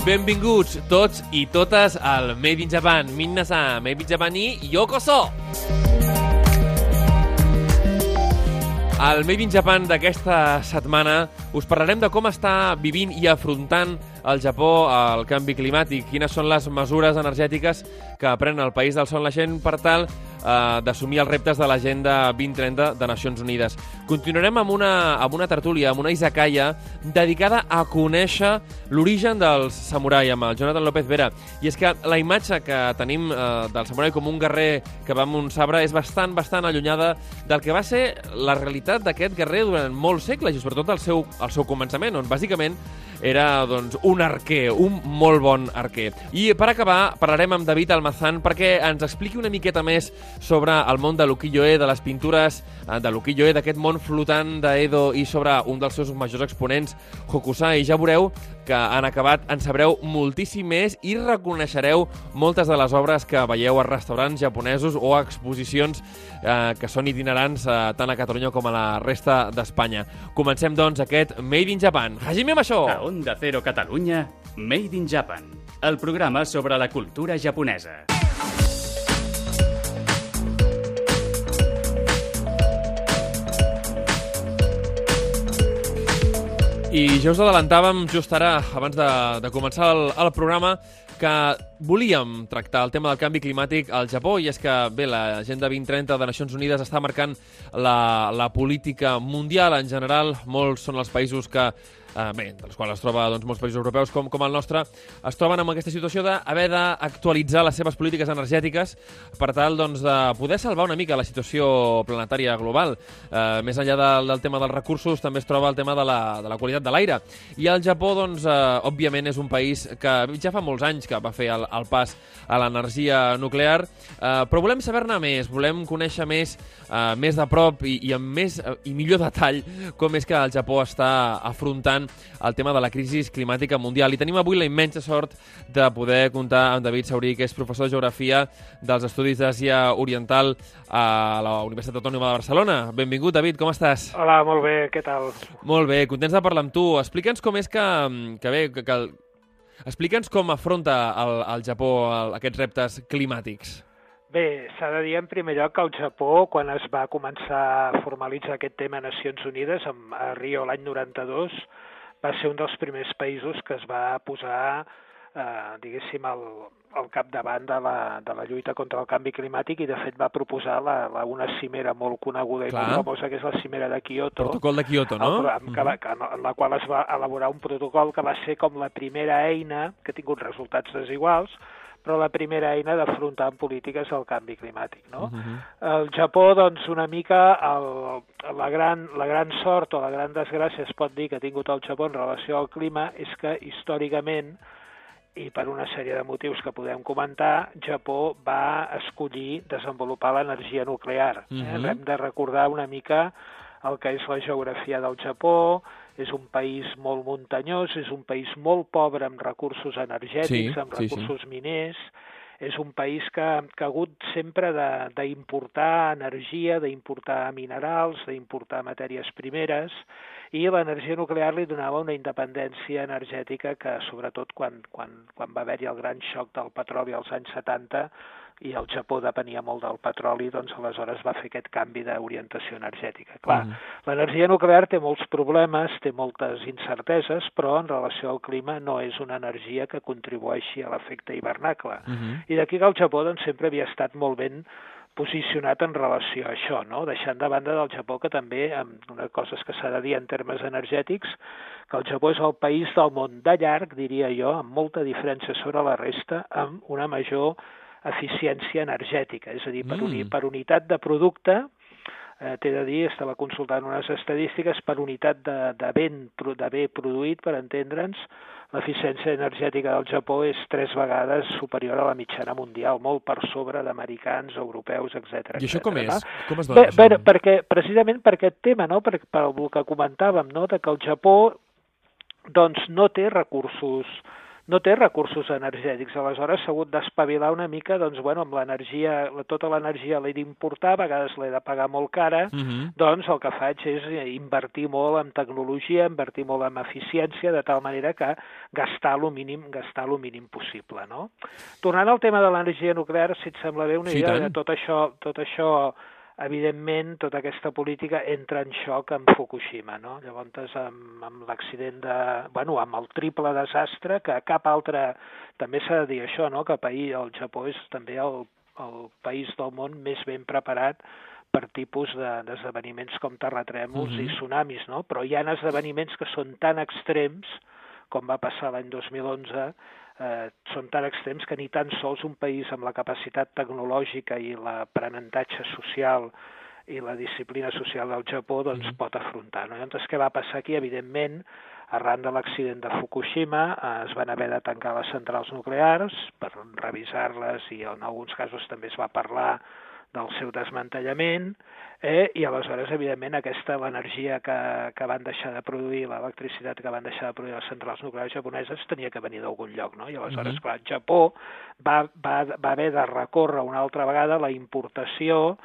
Benvinguts tots i totes al Made in Japan. Minna-san, Made in Japan i yokoso! Al Made in Japan d'aquesta setmana us parlarem de com està vivint i afrontant el Japó el canvi climàtic, quines són les mesures energètiques que pren el país del sol naixent per tal eh, d'assumir els reptes de l'Agenda 2030 de Nacions Unides. Continuarem amb una, amb una tertúlia, amb una izakaya, dedicada a conèixer l'origen dels samurai, amb el Jonathan López Vera. I és que la imatge que tenim eh, del samurai com un guerrer que va amb un sabre és bastant, bastant allunyada del que va ser la realitat d'aquest guerrer durant molts segles, i sobretot el seu, el seu començament, on bàsicament era doncs, un arquer, un molt bon arquer. I per acabar parlarem amb David Almazán perquè ens expliqui una miqueta més sobre el món de l'ukiyo-e, de les pintures eh, de l'ukiyo-e, d'aquest món flotant d'Edo i sobre un dels seus majors exponents, Hokusai. Ja veureu que han acabat, en sabreu moltíssim més i reconeixereu moltes de les obres que veieu a restaurants japonesos o a exposicions eh, que són itinerants eh, tant a Catalunya com a la resta d'Espanya. Comencem, doncs, aquest Made in Japan. Hajime Masho! A Onda Cero Catalunya, Made in Japan, el programa sobre la cultura japonesa. I ja us adelantàvem just ara, abans de, de començar el, el programa, que volíem tractar el tema del canvi climàtic al Japó i és que, bé, l'Agenda 2030 de Nacions Unides està marcant la, la política mundial en general. Molts són els països que eh, bé, dels quals es troba doncs, molts països europeus com, com el nostre, es troben amb aquesta situació d'haver d'actualitzar les seves polítiques energètiques per tal doncs, de poder salvar una mica la situació planetària global. Eh, més enllà del, del tema dels recursos, també es troba el tema de la, de la qualitat de l'aire. I el Japó, doncs, eh, òbviament, és un país que ja fa molts anys que va fer el, el pas a l'energia nuclear, eh, però volem saber-ne més, volem conèixer més, eh, més de prop i, i amb més eh, i millor detall com és que el Japó està afrontant el tema de la crisi climàtica mundial. I tenim avui la immensa sort de poder comptar amb David Saurí, que és professor de Geografia dels Estudis d'Àsia Oriental a la Universitat Autònoma de Barcelona. Benvingut, David, com estàs? Hola, molt bé, què tal? Molt bé, contents de parlar amb tu. Explica'ns com és que, que bé, que, que. Explica'ns com afronta el, el Japó el, aquests reptes climàtics. Bé, s'ha de dir en primer lloc que el Japó, quan es va començar a formalitzar aquest tema a Nacions Unides, a Rio l'any 92, va ser un dels primers països que es va posar, eh, diguéssim, al, al capdavant de la, de la lluita contra el canvi climàtic i, de fet, va proposar la, la, una cimera molt coneguda i Clar. molt famosa, que és la cimera de Kyoto. Protocol de Kyoto, no? El, amb, que va, que, en la qual es va elaborar un protocol que va ser com la primera eina, que ha tingut resultats desiguals, però la primera eina d'afrontar en polítiques el canvi climàtic. No? Uh -huh. El Japó, doncs, una mica el, la, gran, la gran sort o la gran desgràcia es pot dir que ha tingut el Japó en relació al clima és que històricament i per una sèrie de motius que podem comentar, Japó va escollir desenvolupar l'energia nuclear. Uh -huh. eh? Hem de recordar una mica el que és la geografia del Japó, és un país molt muntanyós, és un país molt pobre amb recursos energètics, Sí, amb sí, sí. recursos miners, és un país que, que ha hagut sempre d'importar energia, d'importar minerals, d'importar matèries primeres, i l'energia nuclear li donava una independència energètica que, sobretot quan, quan, quan va haver-hi el gran xoc del petroli als anys 70, i el Japó depenia molt del petroli, doncs aleshores va fer aquest canvi d'orientació energètica. Clar, Mhm. l'energia nuclear té molts problemes, té moltes incerteses, però en relació al clima no és una energia que contribueixi a l'efecte hivernacle. Uh -huh. I d'aquí que el Japó doncs, sempre havia estat molt ben posicionat en relació a això, no? deixant de banda del Japó que també, amb una cosa que s'ha de dir en termes energètics, que el Japó és el país del món de llarg, diria jo, amb molta diferència sobre la resta, amb una major eficiència energètica, és a dir, per, Mm. uni, per unitat de producte, eh, t'he de dir, estava consultant unes estadístiques per unitat de, de, ben, de bé produït, per entendre'ns, l'eficiència energètica del Japó és tres vegades superior a la mitjana mundial, molt per sobre d'americans, europeus, etc. I això com és? No? Com es dona? Bé, bé, perquè, precisament per aquest tema, no? per, per el que comentàvem, no? de que el Japó doncs, no té recursos no té recursos energètics, aleshores s'ha hagut d'espavilar una mica, doncs, bueno, amb l'energia, tota l'energia l'he d'importar, a vegades l'he de pagar molt cara, uh -huh. doncs el que faig és invertir molt en tecnologia, invertir molt en eficiència, de tal manera que gastar el mínim, gastar el mínim possible, no? Tornant al tema de l'energia nuclear, si et sembla bé una sí, idea de tot això, tot això evidentment tota aquesta política entra en xoc amb Fukushima, no? Llavors amb, amb l'accident de... bueno, amb el triple desastre que cap altre... també s'ha de dir això, no? Que país, el Japó és també el, el país del món més ben preparat per tipus d'esdeveniments de, com terratrèmols uh -huh. i mhm. tsunamis, no? Però hi ha esdeveniments que són tan extrems, com va passar l'any 2011, eh, són tan extrems que ni tan sols un país amb la capacitat tecnològica i l'aprenentatge social i la disciplina social del Japó doncs, mm. pot afrontar. No? Llavors, què va passar aquí? Evidentment, arran de l'accident de Fukushima eh, es van haver de tancar les centrals nuclears per revisar-les i en alguns casos també es va parlar del seu desmantellament, eh? i aleshores, evidentment, aquesta l'energia que, que van deixar de produir, l'electricitat que van deixar de produir les centrals nuclears japoneses tenia que venir d'algun lloc, no? I aleshores, uh -huh. clar, Japó va, va, va haver de recórrer una altra vegada la importació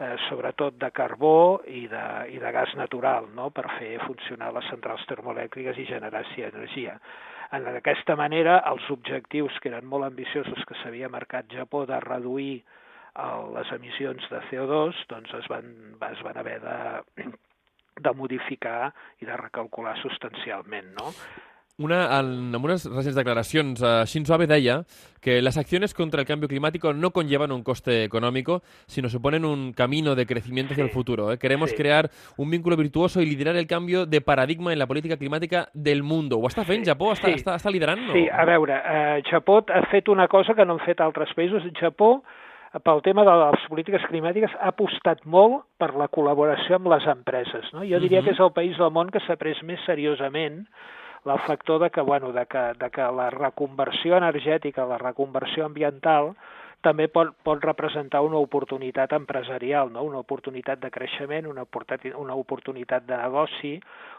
eh, sobretot de carbó i de, i de gas natural, no?, per fer funcionar les centrals termoelèctriques i generar si energia. En aquesta manera, els objectius que eren molt ambiciosos que s'havia marcat Japó de reduir les emissions de CO2 doncs es van, es van haver de, de modificar i de recalcular substancialment, no? Una, en, en unes recents declaracions, uh, Shinzo Abe deia que las acciones contra el cambio climático no conllevan un coste económico, sino suponen un camino de crecimiento hacia sí, el futuro. ¿eh? Queremos sí. crear un vínculo virtuoso y liderar el cambio de paradigma en la política climàtica del mundo. Ho està fent sí, Japó? Està, sí. està, està liderant? Sí, a veure, uh, Japó ha fet una cosa que no han fet altres països. Japó pel tema de les polítiques climàtiques ha apostat molt per la col·laboració amb les empreses. No? Jo diria uh -huh. que és el país del món que s'ha pres més seriosament el factor de que, bueno, de que, de que la reconversió energètica, la reconversió ambiental, també pot, pot representar una oportunitat empresarial, no? una oportunitat de creixement, una, una oportunitat de negoci,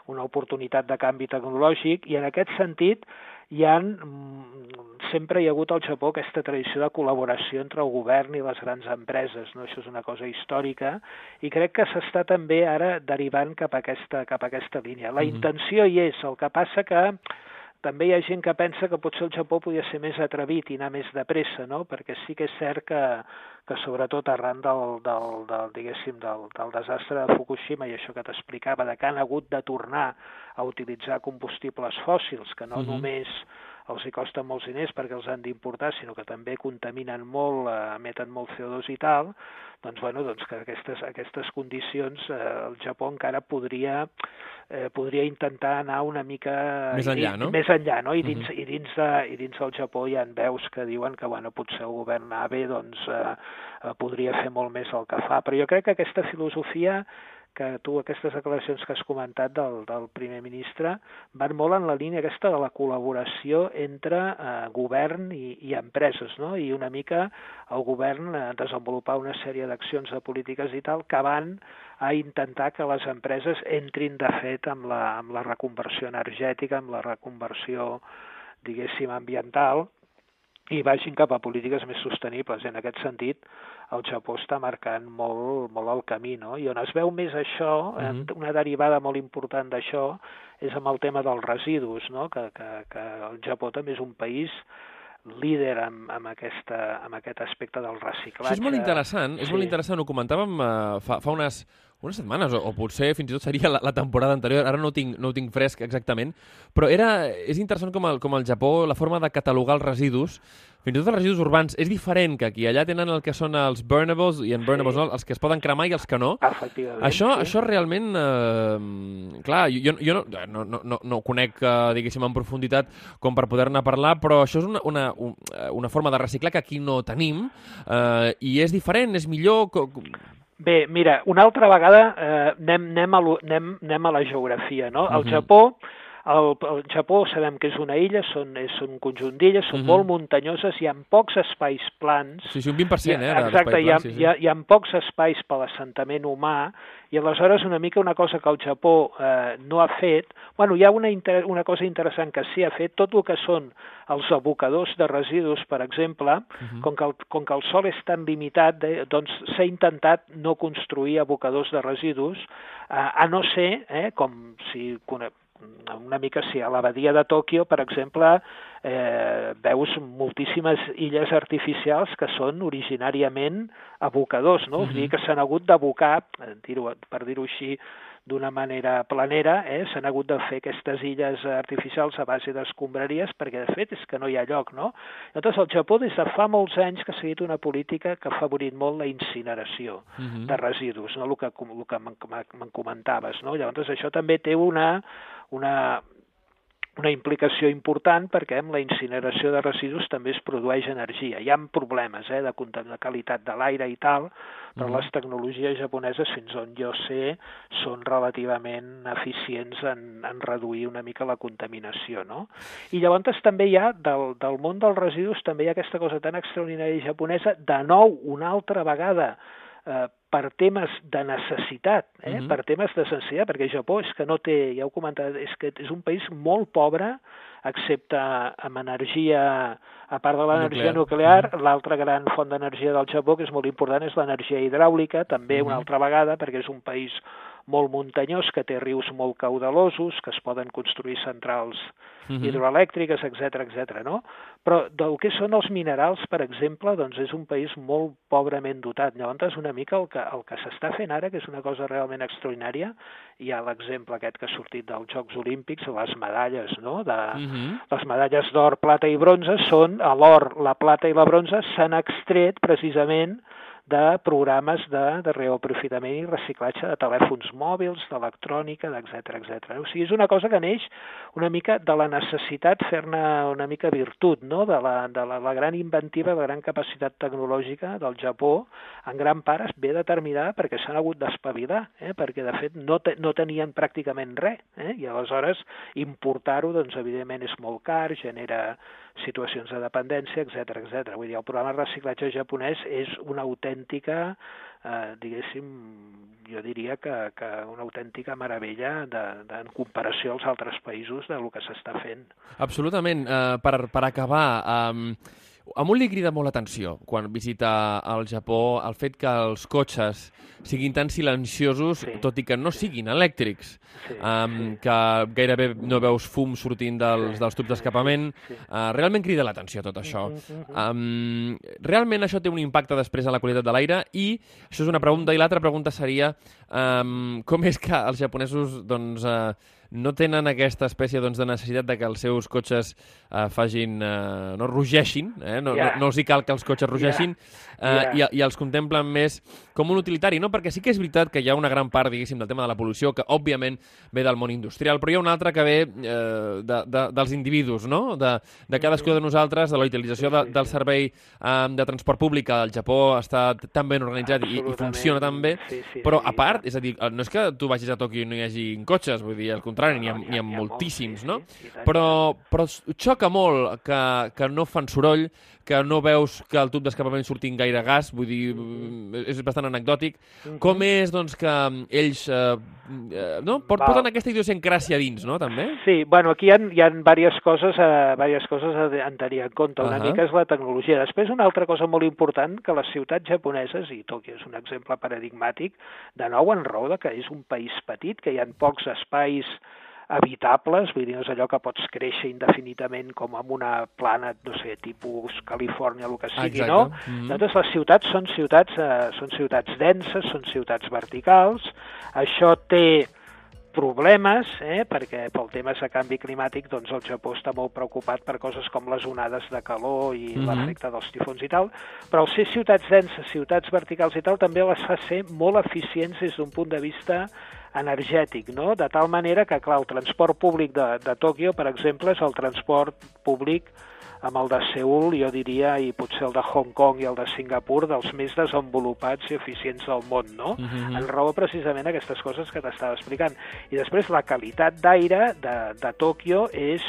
una oportunitat de canvi tecnològic, i en aquest sentit hi ha, mm, sempre hi ha hagut al Japó aquesta tradició de col·laboració entre el govern i les grans empreses, no? això és una cosa històrica, i crec que s'està també ara derivant cap a aquesta, cap a aquesta línia. La mm -hmm. intenció hi és, el que passa que també hi ha gent que pensa que potser el Japó podia ser més atrevit i anar més de pressa, no? perquè sí que és cert que, que sobretot arran del, del, del, diguéssim, del, del desastre de Fukushima i això que t'explicava, de que han hagut de tornar a utilitzar combustibles fòssils, que no uh -huh. només els hi costen molts diners perquè els han d'importar, sinó que també contaminen molt, eh, emeten molt CO2 i tal, doncs, bueno, doncs que aquestes, aquestes condicions eh, el Japó encara podria, eh, podria intentar anar una mica... Més enllà, no? Més enllà, no? I dins, uh -huh. i dins, de, i dins del Japó hi ha veus que diuen que, bueno, potser el govern ABE doncs, eh, eh, podria fer molt més el que fa, però jo crec que aquesta filosofia que tu aquestes declaracions que has comentat del, del primer ministre van molt en la línia aquesta de la col·laboració entre eh, govern i, i empreses, no? i una mica el govern eh, desenvolupar una sèrie d'accions de polítiques i tal que van a intentar que les empreses entrin de fet amb la, amb la reconversió energètica, amb la reconversió diguéssim ambiental i vagin cap a polítiques més sostenibles. En aquest sentit, el Japó està marcant molt, molt el camí, no? I on es veu més això, mhm. -huh. una derivada molt important d'això, és amb el tema dels residus, no? Que, que, que el Japó també és un país líder amb, amb, aquesta, amb aquest aspecte del reciclatge. Això és molt interessant, és sí. molt interessant, ho comentàvem uh, fa, fa unes, unes setmanes, o, o potser fins i tot seria la, la temporada anterior, ara no ho, tinc, no ho tinc fresc exactament, però era, és interessant com el, com el Japó, la forma de catalogar els residus, fins i tot els residus urbans, és diferent que aquí. Allà tenen el que són els burnables, i en burnables sí. no, els que es poden cremar i els que no. Això, sí. això realment... Eh, clar, jo, jo no, no, no, no, no ho conec, eh, diguéssim, en profunditat com per poder-ne parlar, però això és una, una, una forma de reciclar que aquí no tenim, eh, i és diferent, és millor... Bé, mira, una altra vegada eh, anem, anem, a, anem, anem a la geografia. No? Uh -huh. Al Japó El, el Japó sabem que és una illa, són, és un conjunt d'illes, són mm -hmm. molt muntanyoses, hi ha pocs espais plans. Sí, sí, un 20%, Hi eh? Exacte, hi ha, sí, sí. hi, ha, hi ha pocs espais per l'assentament humà i aleshores una mica una cosa que el Japó eh, no ha fet, bueno, hi ha una, inter una cosa interessant que sí ha fet, tot el que són els abocadors de residus, per exemple, uh -huh. com, que el, com que el sol és tan limitat, de, doncs s'ha intentat no construir abocadors de residus, eh, a no ser, eh, com si una mica si a la badia de Tòquio, per exemple, eh, veus moltíssimes illes artificials que són originàriament abocadors, no? Uh -huh. O sigui que s'han hagut d'abocar, dir-ho- per dir-ho així, d'una manera planera, eh? s'han hagut de fer aquestes illes artificials a base d'escombraries perquè de fet és que no hi ha lloc, no? Llavors el Japó des de fa molts anys que ha seguit una política que ha favorit molt la incineració Uh -huh. de residus, no? el que, el que me'n me'n comentaves. No? Llavors això també té una, una, una implicació important perquè amb la incineració de residus també es produeix energia. Hi ha problemes eh, de, de qualitat de l'aire i tal, però Mhm. les tecnologies japoneses, fins on jo sé, són relativament eficients en, en reduir una mica la contaminació. No? I llavors també hi ha, del, del món dels residus, també hi ha aquesta cosa tan extraordinària japonesa, de nou, una altra vegada, eh, per temes de necessitat, eh? Mhm. per temes de necessitat, perquè Japó és que no té, ja ho he comentat, és que és un país molt pobre, excepte amb energia, a part de l'energia Nuclear. nuclear, l'altra gran font d'energia del Japó, que és molt important, és l'energia hidràulica, també una Mhm. altra vegada, perquè és un país molt muntanyós, que té rius molt caudalosos, que es poden construir centrals Mhm. hidroelèctriques, etc etc. no? Però del que són els minerals, per exemple, doncs és un país molt pobrament dotat. Llavors, una mica el que, el que s'està fent ara, que és una cosa realment extraordinària, hi ha l'exemple aquest que ha sortit dels Jocs Olímpics, les medalles, no?, de, Mhm. les medalles d'or, plata i bronze són, l'or, la plata i la bronze s'han extret precisament de programes de, de reaprofitament i reciclatge de telèfons mòbils, d'electrònica, etc etc. O sigui, és una cosa que neix una mica de la necessitat fer-ne una mica virtut, no? de, la, de la, la gran inventiva, la gran capacitat tecnològica del Japó, en gran part es ve determinada perquè s'han hagut d'espavilar, eh? perquè de fet no, te, no tenien pràcticament res, eh? i aleshores importar-ho, doncs evidentment és molt car, genera situacions de dependència, etc etc. Vull dir, el programa de reciclatge japonès és una autèntica, eh, diguéssim, jo diria que, que una autèntica meravella de, de, en comparació als altres països de lo que s'està fent. Absolutament. Uh, per, per acabar, um, a un li crida molt l'atenció quan visita el Japó el fet que els cotxes siguin tan silenciosos, Sí, tot i que no siguin elèctrics, Sí, um, sí. que gairebé no veus fum sortint dels, Sí, dels tubs d'escapament. sí. Uh, realment crida l'atenció tot això. Um, realment això té un impacte després a la qualitat de l'aire i això és una pregunta i l'altra pregunta seria um, com és que els japonesos doncs, uh, no tenen aquesta espècie doncs, de necessitat de que els seus cotxes uh, fagin, uh, no rugeixin, eh? no, Ja. no, no els hi cal que els cotxes rugeixin uh, Ja. i, i els contemplen més com un utilitari, no? perquè sí que és veritat que hi ha una gran part, diguéssim, del tema de la pol·lució que òbviament ve del món industrial, però hi ha una altra que ve eh, de, de, dels individus, no? de, de cadascú de nosaltres, de la utilització de, del servei eh, de transport públic que al Japó està tan ben organitzat i, i funciona tan bé, Sí, sí, però a part, és a dir, no és que tu vagis a Tòquio i no hi hagi cotxes, vull dir, al contrari, n'hi ha, n'hi ha, moltíssims, no? Però, però xoca molt que, que no fan soroll, que no veus que el tub d'escapament surti gaire gas, vull dir, és bastant anecdòtic. Mhm. Com és, doncs, que ells eh, eh, no? Val. porten aquesta idiosincràsia dins, no?, també? Sí, bueno, aquí hi ha, hi ha diverses coses, eh, diverses coses a, a tenir en compte. Una Ahà. mica és la tecnologia. Després, una altra cosa molt important, que les ciutats japoneses, i Tòquio és un exemple paradigmàtic, de nou en raó que és un país petit, que hi ha pocs espais habitables, vull dir, no és allò que pots créixer indefinidament com en una plana, no sé, tipus Califòrnia, el que sigui, Exacte. no? Mhm. Doncs les ciutats són ciutats, eh, són ciutats denses, són ciutats verticals, això té problemes, eh, perquè pel tema de canvi climàtic doncs el Japó està molt preocupat per coses com les onades de calor i Mhm. l'efecte dels tifons i tal, però al ser ciutats denses, ciutats verticals i tal, també les fa ser molt eficients des d'un punt de vista energètic, no? de tal manera que, clar, el transport públic de, de Tòquio, per exemple, és el transport públic amb el de Seul, jo diria, i potser el de Hong Kong i el de Singapur, dels més desenvolupats i eficients del món, no? Mm -hmm. En raó precisament aquestes coses que t'estava explicant. I després la qualitat d'aire de, de Tòquio és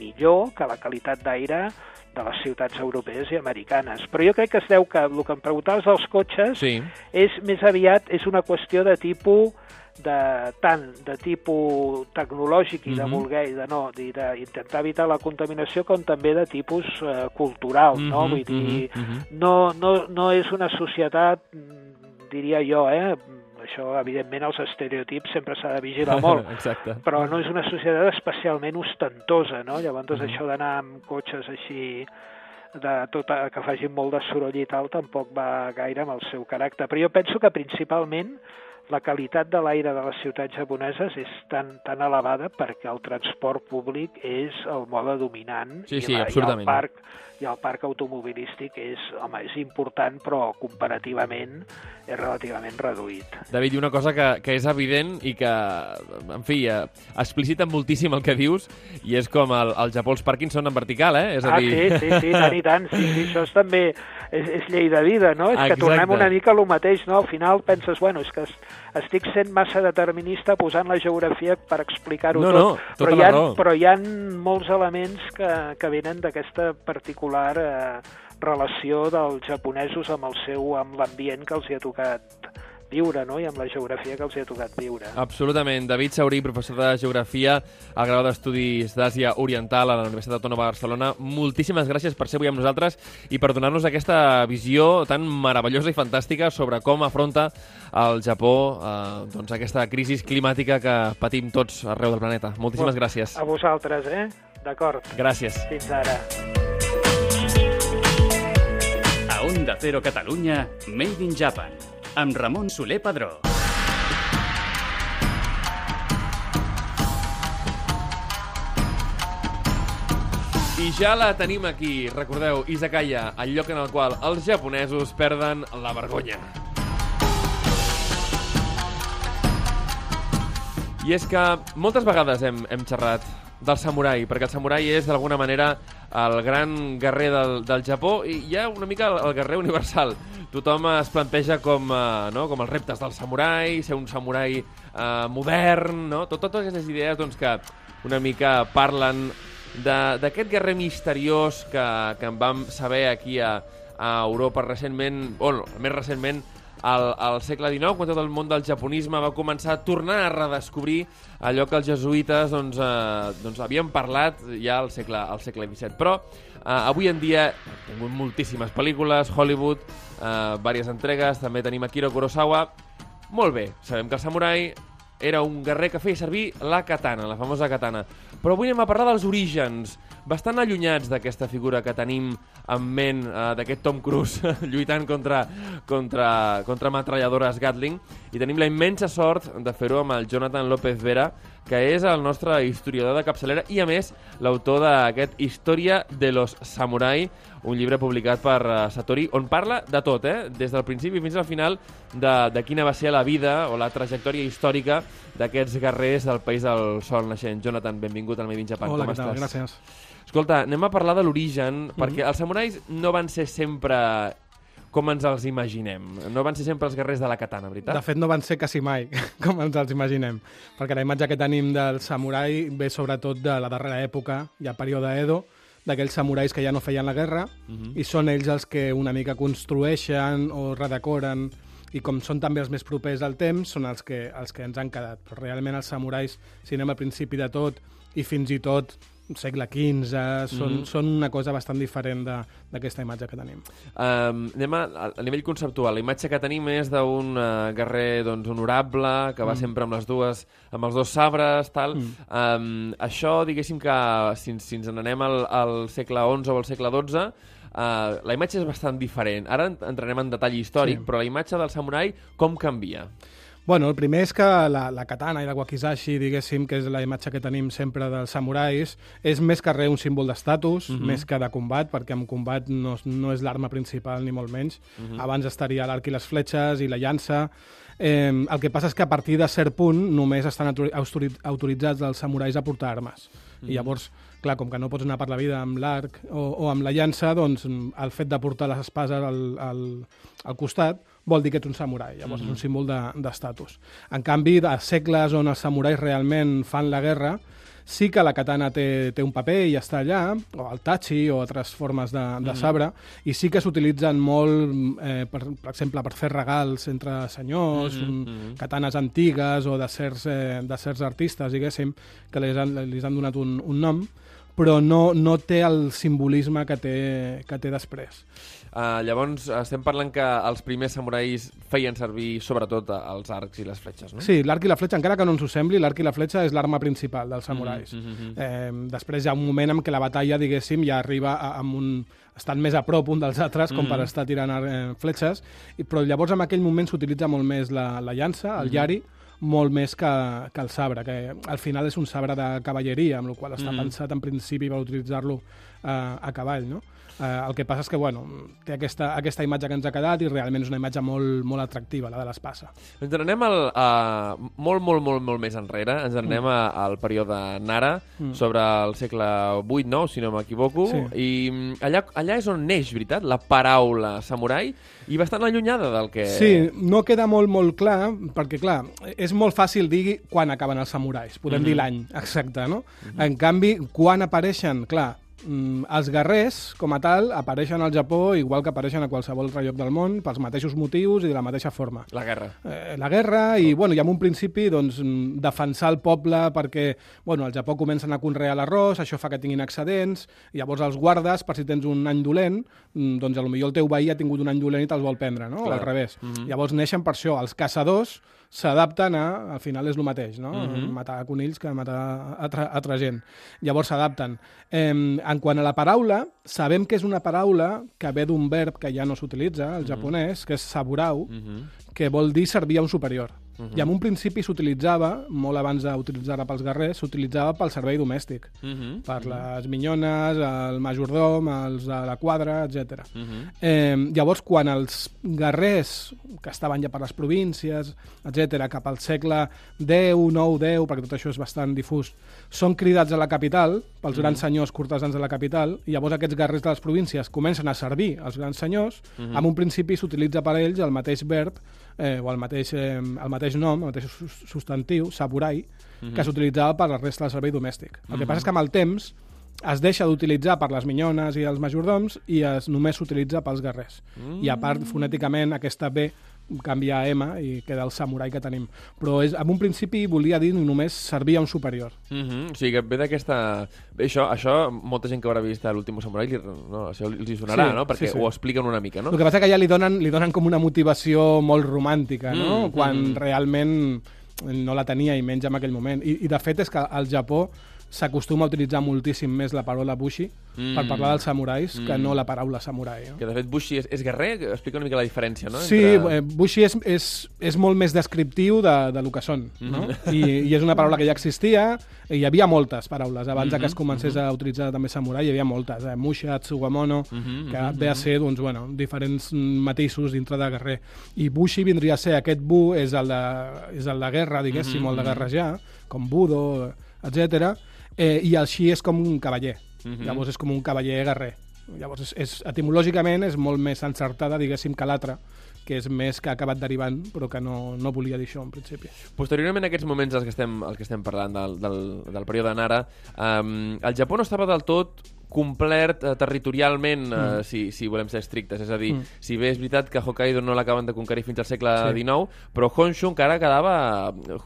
millor que la qualitat d'aire de les ciutats europees i americanes. Però jo crec que es deu que el que em preguntaves dels cotxes Sí. és més aviat és una qüestió de tipus de tant de tipus tecnològic i de Mhm. voler i de no, i d'intentar evitar la contaminació com també de tipus eh, cultural, no? Mhm, Vull dir, mhm, mhm. no, no, no és una societat, mm, diria jo, eh? Això, evidentment, els estereotips sempre s'ha de vigilar molt, Exacte. però no és una societat especialment ostentosa, no? Llavors, Mhm. això d'anar amb cotxes així de tota, que facin molt de soroll i tal, tampoc va gaire amb el seu caràcter. Però jo penso que principalment la qualitat de l'aire de les ciutats japoneses és tan, tan elevada perquè el transport públic és el mode dominant Sí, i, sí, la, i, el parc, i el parc automobilístic és, home, és important, però comparativament és relativament reduït. David, i una cosa que, que és evident i que, en fi, eh, explicita moltíssim el que dius, i és com el, el Japó els pàrquings són en vertical, eh? És a ah, dir... sí, sí, sí, tant i tant. Sí, sí, això és també és, és llei de vida, no? És Exacte. que tornem una mica a lo mateix, no? Al final penses, bueno, és que es, estic sent massa determinista posant la geografia per explicar-ho No, tot. no, tota però, hi ha, raó. però hi ha molts elements que, que venen d'aquesta particular eh, relació dels japonesos amb el seu amb l'ambient que els hi ha tocat viure, no? I amb la geografia que els hi ha tocat viure. Absolutament. David Saurí, professor de Geografia al grau d'Estudis d'Àsia Oriental a la Universitat Autònoma de Barcelona. Moltíssimes gràcies per ser avui amb nosaltres i per donar-nos aquesta visió tan meravellosa i fantàstica sobre com afronta el Japó eh, doncs aquesta crisi climàtica que patim tots arreu del planeta. Moltíssimes gràcies. A vosaltres, eh? D'acord. Gràcies. Fins ara. A Onda Cero Catalunya, Made in Japan, amb Ramon Soler Padró. I ja la tenim aquí. Recordeu, Izakaya, el lloc en el qual els japonesos perden la vergonya. I és que moltes vegades hem, hem xerrat del samurai, perquè el samurai és d'alguna manera el gran guerrer del, del Japó i hi ha una mica el, el guerrer universal. Tothom es planteja com, eh, no? com els reptes del samurai, ser un samurai eh, modern, no? Tot, totes aquestes idees doncs, que una mica parlen d'aquest guerrer misteriós que, que en vam saber aquí a, a Europa recentment, o no, més recentment, al, al segle XIX, quan tot el món del japonisme va començar a tornar a redescobrir allò que els jesuïtes doncs, eh, doncs havien parlat ja al segle, al segle XVII. Però eh, avui en dia hem tingut moltíssimes pel·lícules, Hollywood, eh, diverses entregues, també tenim Akira Kurosawa. Molt bé, sabem que el samurai era un guerrer que feia servir la katana, la famosa katana. Però avui anem a parlar dels orígens, bastant allunyats d'aquesta figura que tenim en ment eh, d'aquest Tom Cruise lluitant contra, contra, contra metralladores Gatling i tenim la immensa sort de fer-ho amb el Jonathan López Vera que és el nostre historiador de capçalera i a més l'autor d'aquest Història de los Samurai un llibre publicat per uh, Satori on parla de tot, eh? des del principi fins al final de, de quina va ser la vida o la trajectòria històrica d'aquests guerrers del País del Sol naixent. Jonathan, benvingut al Made in Japan. Hola, Com què tal? estàs? Gràcies. Escolta, anem a parlar de l'origen, Mhm. perquè els samurais no van ser sempre com ens els imaginem. No van ser sempre els guerrers de la katana, veritat? De fet, no van ser quasi mai, com ens els imaginem, perquè la imatge que tenim del samurai ve sobretot de la darrera època, ja període Edo, d'aquells samurais que ja no feien la guerra, Mhm. i són ells els que una mica construeixen o redecoren, i com són també els més propers al temps, són els que, els que ens han quedat. Però realment els samurais, si anem al principi de tot, i fins i tot segle XV, són, Mhm. són una cosa bastant diferent de- d'aquesta imatge que tenim. Um, anem a, a nivell conceptual. La imatge que tenim és d'un uh, guerrer doncs, honorable, que va Mm. sempre amb les dues, amb els dos sabres, tal. Mm. Um, això, diguéssim que, si, si ens n'anem al, al segle XI o al segle XII, Uh, la imatge és bastant diferent. Ara en- entrarem en detall històric, Sí. però la imatge del samurai com canvia? Bueno, el primer és que la, la katana i la wakizashi, diguéssim, que és la imatge que tenim sempre dels samurais, és més que res un símbol d'estatus, Mhm. més que de combat, perquè en combat no, no és l'arma principal, ni molt menys. Mhm. Abans estaria l'arc i les fletxes i la llança. Eh, el que passa és que a partir de cert punt només estan autori- autori- autoritzats els samurais a portar armes. Mhm. I llavors clar, com que no pots anar per la vida amb l'arc o, o amb la llança, doncs el fet de portar les espases al, al, al costat vol dir que ets un samurai, llavors mm -hmm. és un símbol d'estatus. De, en canvi, a segles on els samurais realment fan la guerra, sí que la katana té, té un paper i està allà, o el tachi o altres formes de, de sabre, i sí que s'utilitzen molt, eh, per, per exemple, per fer regals entre senyors, mm -hmm. katanes antigues o de certs, eh, de certs artistes, diguéssim, que li han, li han donat un, un nom, però no, no té el simbolisme que té, que té després. Uh, llavors, estem parlant que els primers samurais feien servir sobretot els arcs i les fletxes, no? Sí, l'arc i la fletxa, encara que no ens ho sembli, l'arc i la fletxa és l'arma principal dels samurais. Mm -hmm. eh, després hi ha un moment en què la batalla, diguéssim, ja arriba a, amb un estan més a prop un dels altres com mm. per estar tirant eh, fletxes, però llavors en aquell moment s'utilitza molt més la, la llança, el mm. yari, molt més que, que el sabre, que al final és un sabre de cavalleria, amb el qual està mm. pensat en principi per utilitzar-lo eh, a cavall, no? Eh, el que passa és que, bueno, té aquesta, aquesta imatge que ens ha quedat i realment és una imatge molt, molt atractiva, la de l'espasa. Ens anem al, a, molt, molt, molt, molt més enrere. Ens anem mm. a, al període Nara, mm. sobre el segle 8-9, si no m'equivoco, sí. i mm, allà, allà és on neix, veritat, la paraula samurai, i bastant allunyada del que... Sí, no queda molt, molt clar, perquè, clar, és molt fàcil dir quan acaben els samurais, podem mm -hmm. dir l'any exacte, no? Mm -hmm. En canvi, quan apareixen, clar, mm, els guerrers, com a tal, apareixen al Japó igual que apareixen a qualsevol altre lloc del món, pels mateixos motius i de la mateixa forma. La guerra. Eh, la guerra i, bueno, i en un principi, doncs, defensar el poble perquè, bueno, al Japó comencen a conrear l'arròs, això fa que tinguin excedents, i llavors els guardes, per si tens un any dolent, mm, doncs a lo millor el teu veí ha tingut un any dolent i te'ls vol prendre, no? Clar. O al revés. Mm -hmm. Llavors neixen per això. Els caçadors s'adapten a... Al final és el mateix, no? Mm -hmm. Matar conills que matar altra, altra gent. Llavors s'adapten. Eh, en quant a la paraula, sabem que és una paraula que ve d'un verb que ja no s'utilitza, el mm -hmm. japonès, que és saburau, mm -hmm. que vol dir servir a un superior. Uh -huh. I en un principi s'utilitzava, molt abans d'utilitzar-la pels guerrers, s'utilitzava pel servei domèstic, uh -huh. per les minyones, el majordom, els de la quadra, etc. Uh -huh. eh, llavors, quan els guerrers, que estaven ja per les províncies, etc, cap al segle X, 9, 10, perquè tot això és bastant difús, són cridats a la capital, pels uh -huh. grans senyors cortesans de la capital, i llavors aquests guerrers de les províncies comencen a servir als grans senyors, uh -huh. en un principi s'utilitza per ells el mateix verb eh, o el mateix, eh, el mateix nom, el mateix substantiu, saburai, mm -hmm. que s'utilitzava per la resta del servei domèstic. El mm -hmm. que passa és que amb el temps es deixa d'utilitzar per les minyones i els majordoms i es només s'utilitza pels guerrers. Mm -hmm. I a part, fonèticament, aquesta B canvia a M i queda el samurai que tenim. Però és, en un principi volia dir només servir a un superior. Mm -hmm. O sigui, que ve d'aquesta... Això, això, molta gent que haurà vist l'últim samurai, li, no, això els hi sonarà, sí, no? Perquè sí, sí. ho expliquen una mica, no? El que passa que ja li donen, li donen com una motivació molt romàntica, no? Mm, Quan mm. realment no la tenia i menys en aquell moment. I, I de fet és que al Japó s'acostuma a utilitzar moltíssim més la paraula bushi mm. per parlar dels samurais mm. que no la paraula samurai. No? Que de fet bushi és, és guerrer? Explica una mica la diferència, no? Sí, Entre... Eh, bushi és, és, és molt més descriptiu de, de lo que són, no? Mm. I, I és una paraula que ja existia, i hi havia moltes paraules. Abans mm -hmm. que es comencés mm -hmm. a utilitzar també samurai hi havia moltes, eh? Musha, Tsugamono, mm -hmm. que mm ve a ser, doncs, bueno, diferents matisos dintre de guerrer. I bushi vindria a ser, aquest bu és el de, és el de guerra, diguéssim, mm -hmm. el de guerrejar, com budo, etc eh, i el Xi és com un cavaller. Mm -hmm. Llavors és com un cavaller guerrer. Llavors, és, és, etimològicament és molt més encertada, diguéssim, que l'altra, que és més que ha acabat derivant, però que no, no volia dir això en principi. Posteriorment a aquests moments als que estem, als que estem parlant del, del, del període Nara, um, el Japó no estava del tot complet eh, territorialment, eh, mm. si, si volem ser estrictes. És a dir, mm. si bé és veritat que Hokkaido no l'acaben de conquerir fins al segle sí. XIX, però Honshu encara quedava,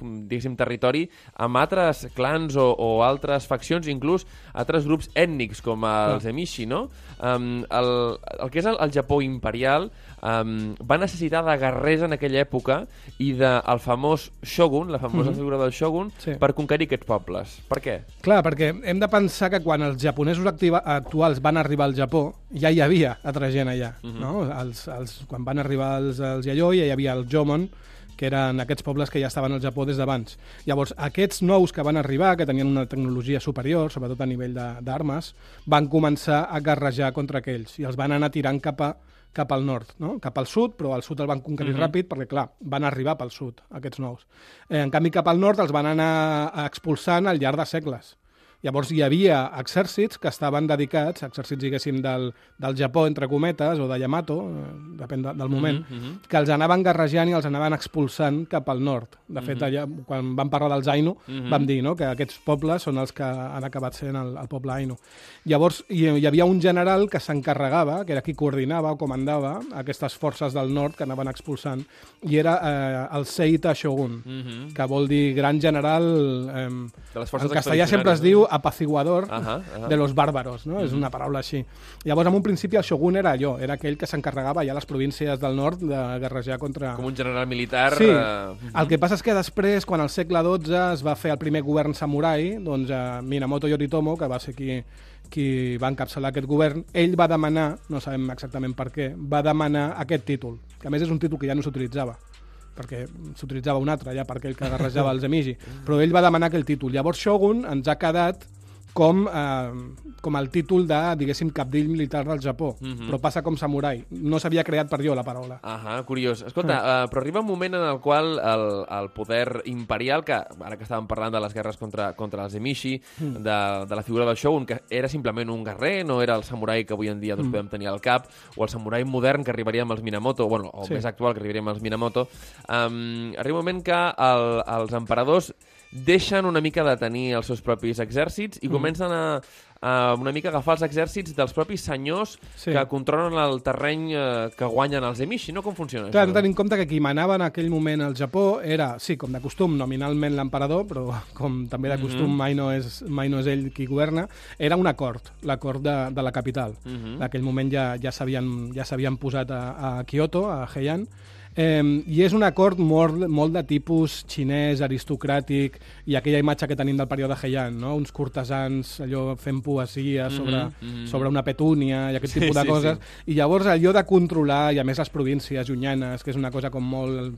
diguéssim, territori amb altres clans o, o altres faccions, inclús altres grups ètnics, com els mm. Emishi, no? Um, el, el que és el, el Japó imperial um, va necessitar de guerrers en aquella època i del de, famós shogun, la famosa mm -hmm. figura del shogun, sí. per conquerir aquests pobles. Per què? Clar, perquè hem de pensar que quan els japonesos activa, actuals van arribar al Japó, ja hi havia altra gent allà. Mm -hmm. no? els, els, quan van arribar els, els Yayoi, ja hi havia el Jomon, que eren aquests pobles que ja estaven al Japó des d'abans. Llavors, aquests nous que van arribar, que tenien una tecnologia superior, sobretot a nivell d'armes, van començar a guerrejar contra aquells i els van anar tirant cap a cap al nord, no? cap al sud, però al sud el van conquerir mm -hmm. ràpid perquè, clar, van arribar pel sud, aquests nous. Eh, en canvi, cap al nord els van anar expulsant al llarg de segles. Llavors hi havia exèrcits que estaven dedicats, exèrcits, diguéssim, del, del Japó, entre cometes, o de Yamato, eh, depèn de, del moment, mm -hmm. que els anaven guerrejant i els anaven expulsant cap al nord. De fet, mm -hmm. allà, quan vam parlar dels Ainu, mm -hmm. vam dir no, que aquests pobles són els que han acabat sent el, el poble Ainu. Llavors, hi, hi havia un general que s'encarregava, que era qui coordinava o comandava aquestes forces del nord que anaven expulsant, i era eh, el Seita Shogun, mm -hmm. que vol dir gran general... Eh, de les forces en castellà sempre es diu apaciguador uh -huh, uh -huh. de los bàrbaros, no? Mm -hmm. És una paraula així. Llavors, en un principi, el Shogun era allò, era aquell que s'encarregava ja a les províncies del nord de guerrejar contra... Com un general militar... Sí, eh, el que passa és que després, quan al segle XII es va fer el primer govern samurai, doncs eh, Minamoto Yoritomo, que va ser qui, qui va encapçalar aquest govern, ell va demanar, no sabem exactament per què, va demanar aquest títol, que a més és un títol que ja no s'utilitzava perquè s'utilitzava un altre ja per aquell que guerrejava els Emiji, però ell va demanar aquell títol. Llavors Shogun ens ha quedat com, eh, com el títol de, diguéssim, capdill militar del Japó, mm -hmm. però passa com samurai. No s'havia creat per jo la paraula. Ahà, curiós. Escolta, uh, però arriba un moment en el qual el, el poder imperial, que ara que estàvem parlant de les guerres contra, contra els Emishi, mm. de, de la figura del Shogun, que era simplement un guerrer, no era el samurai que avui en dia doncs, mm. podem tenir al cap, o el samurai modern que arribaria amb els Minamoto, bueno, o Sí. més actual que arribaria amb els Minamoto, um, arriba un moment que el, els emperadors deixen una mica de tenir els seus propis exèrcits Mm. i comencen a, a una mica agafar els exèrcits dels propis senyors Sí. que controlen el terreny eh, que guanyen els Emishi, no? Com funciona Clar, això? de tenir en compte que qui manava en aquell moment al Japó era, sí, com de costum, nominalment l'emperador, però com també de costum Mhm. mai, no és, mai no és ell qui governa, era una cort, la cort de, de la capital. Mhm. En aquell moment ja, ja s'havien ja posat a, a Kyoto, a Heian, Eh, I és una cort molt, molt de tipus xinès, aristocràtic, i aquella imatge que tenim del període Heian, no? uns cortesans allò fent poesia sobre, Mhm, mhm. sobre una petúnia i aquest Sí, tipus de sí, coses. sí. I llavors allò de controlar, i a més les províncies llunyanes, que és una cosa com molt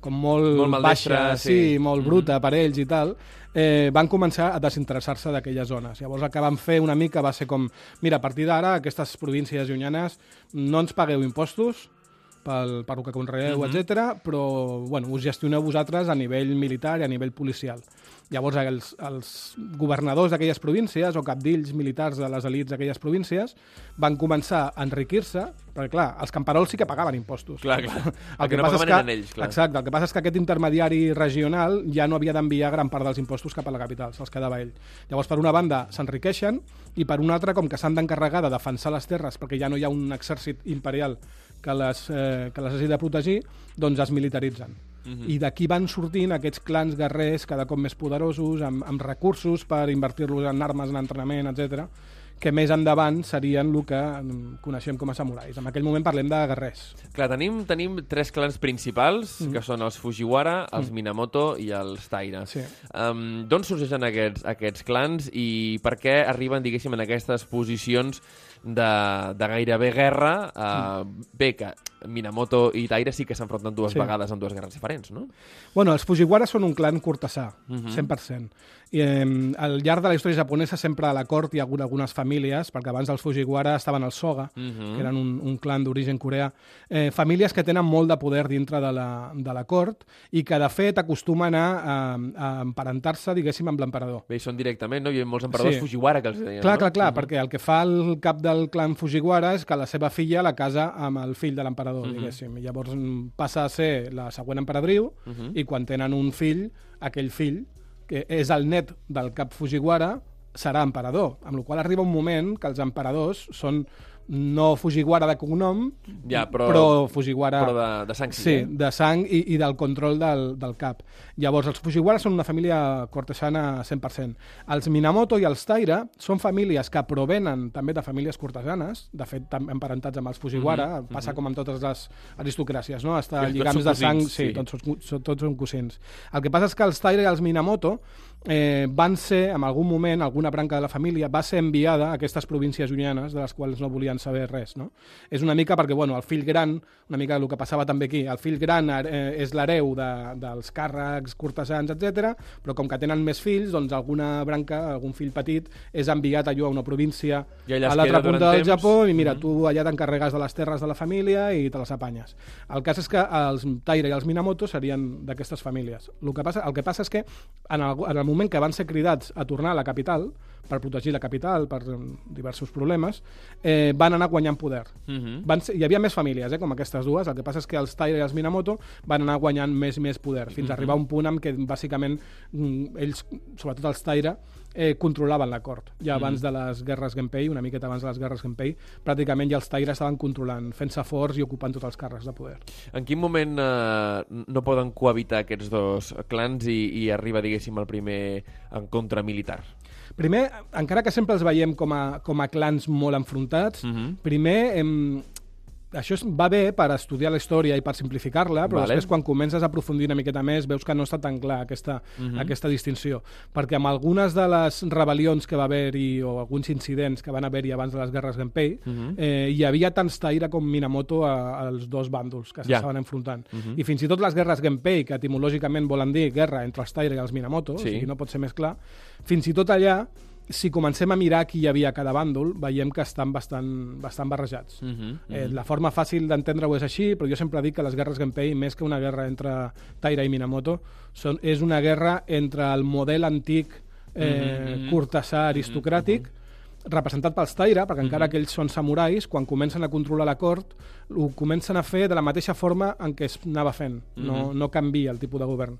com molt, Molt maldestra, baixa, sí. sí, molt Mhm. bruta per ells i tal, eh, van començar a desinteressar-se d'aquelles zones. Llavors el que van fer una mica va ser com, mira, a partir d'ara aquestes províncies llunyanes no ens pagueu impostos, pel, per lo que conreeu, Mhm. mm -hmm. etc. però bueno, us gestioneu vosaltres a nivell militar i a nivell policial. Llavors els, els governadors d'aquelles províncies o capdills militars de les elites d'aquelles províncies van començar a enriquir-se, perquè clar, els camperols sí que pagaven impostos. Clar, clar. El El que que, no passa és pagaven que, eren ells, clar. Exacte, el que passa és que aquest intermediari regional ja no havia d'enviar gran part dels impostos cap a la capital, se'ls quedava ell. Llavors, per una banda, s'enriqueixen, i per una altra, com que s'han d'encarregar de defensar les terres, perquè ja no hi ha un exèrcit imperial que les, eh, que les hagi de protegir, doncs es militaritzen. Mhm. I d'aquí van sortint aquests clans guerrers cada cop més poderosos, amb, amb recursos per invertir-los en armes, en entrenament, etc que més endavant serien el que mm, coneixem com a samurais. En aquell moment parlem de guerrers. Clar, tenim, tenim tres clans principals, mm. que són els Fujiwara, els Minamoto i els Taira. Sí. Um, D'on sorgeixen aquests, aquests clans i per què arriben, diguéssim, en aquestes posicions de, de gairebé guerra? Uh, mm. Bé, que Minamoto i Taira sí que s'enfronten dues Sí. vegades en dues guerres diferents, no? Bueno, els Fujiwara són un clan cortesà, Mhm. 100%. I eh, al llarg de la història japonesa sempre a la cort hi ha hagut algunes famílies, perquè abans dels Fujiwara estaven els Soga, Mhm. que eren un, un clan d'origen coreà, eh, famílies que tenen molt de poder dintre de la, de la cort i que, de fet, acostumen a, a, a emparentar-se, diguéssim, amb l'emperador. Bé, són directament, no? Hi ha molts emperadors Sí. Fujiwara que els deien, Clar, no? clar, clar, perquè el que fa el cap del clan Fujiwara és que la seva filla la casa amb el fill de l'emperador, Mhm. diguéssim. I llavors mm, passa a ser la següent emperadriu Mhm. i quan tenen un fill, aquell fill, que és el net del cap Fujiwara, serà emperador. Amb la qual arriba un moment que els emperadors són no Fujiwara de cognom, Ja, però- però Fujiwara... Però de, de sang sí, Sí, eh? de sang i, i del control del, del cap. Llavors, els Fujiwara són una família cortesana 100%. Els Minamoto i els Taira són famílies que provenen també de famílies cortesanes, de fet, emparentats amb els Fujiwara, Mhm, passa com amb totes les aristocràcies, no? Està Que tots lligams de sang, cosins, sí, sí. tots, són, són, tots són cosins. El que passa és que els Taira i els Minamoto eh, van ser, en algun moment, alguna branca de la família va ser enviada a aquestes províncies llunyanes de les quals no volien saber res, no? És una mica perquè, bueno, el fill gran, una mica el que passava també aquí, el fill gran eh, és l'hereu de, dels càrrecs cortesans, etc. però com que tenen més fills, doncs alguna branca, algun fill petit, és enviat allò a una província a l'altra punta del temps. Japó i mira, tu allà t'encarregues de les terres de la família i te les apanyes. El cas és que els Taira i els Minamoto serien d'aquestes famílies. El que, passa, el que passa és que en el, en el moment que van ser cridats a tornar a la capital, per protegir la capital, per eh, diversos problemes, eh, van anar guanyant poder. Uh -huh. Van ser, hi havia més famílies, eh, com aquestes dues, el que passa és que els Taira i els Minamoto van anar guanyant més i més poder, fins a arribar a un punt en què, bàsicament, mm, ells, sobretot els Taira, eh, controlaven la cort. Ja abans de les guerres Genpei, una miqueta abans de les guerres Genpei, pràcticament ja els Taira estaven controlant, fent-se forts i ocupant tots els càrrecs de poder. En quin moment eh, no poden cohabitar aquests dos clans i, i arriba, diguéssim, el primer encontre militar? Primer, encara que sempre els veiem com a, com a clans molt enfrontats, Mhm. primer em, això va bé per estudiar la història i per simplificar-la, però Vale. després quan comences a aprofundir una miqueta més veus que no està tan clar aquesta, Mhm. aquesta distinció. Perquè amb algunes de les rebel·lions que va haver-hi o alguns incidents que van haver-hi abans de les guerres Genpei, Mhm. eh, hi havia tant Taira com Minamoto a- als dos bàndols que s'estaven enfrontant. Mhm. I fins i tot les guerres Genpei, que etimològicament volen dir guerra entre els Taira i els Minamoto, Sí. o sigui, no pot ser més clar, fins i tot allà si comencem a mirar qui hi havia a cada bàndol, veiem que estan bastant, bastant barrejats. Mhm, Eh, la forma fàcil d'entendre-ho és així, però jo sempre dic que les guerres Genpei, més que una guerra entre Taira i Minamoto, són, és una guerra entre el model antic eh, Mhm, mhm. cortesà aristocràtic, representat pels Taira, perquè encara que ells són samurais, quan comencen a controlar la cort, ho comencen a fer de la mateixa forma en què es anava fent. No, no canvia el tipus de govern.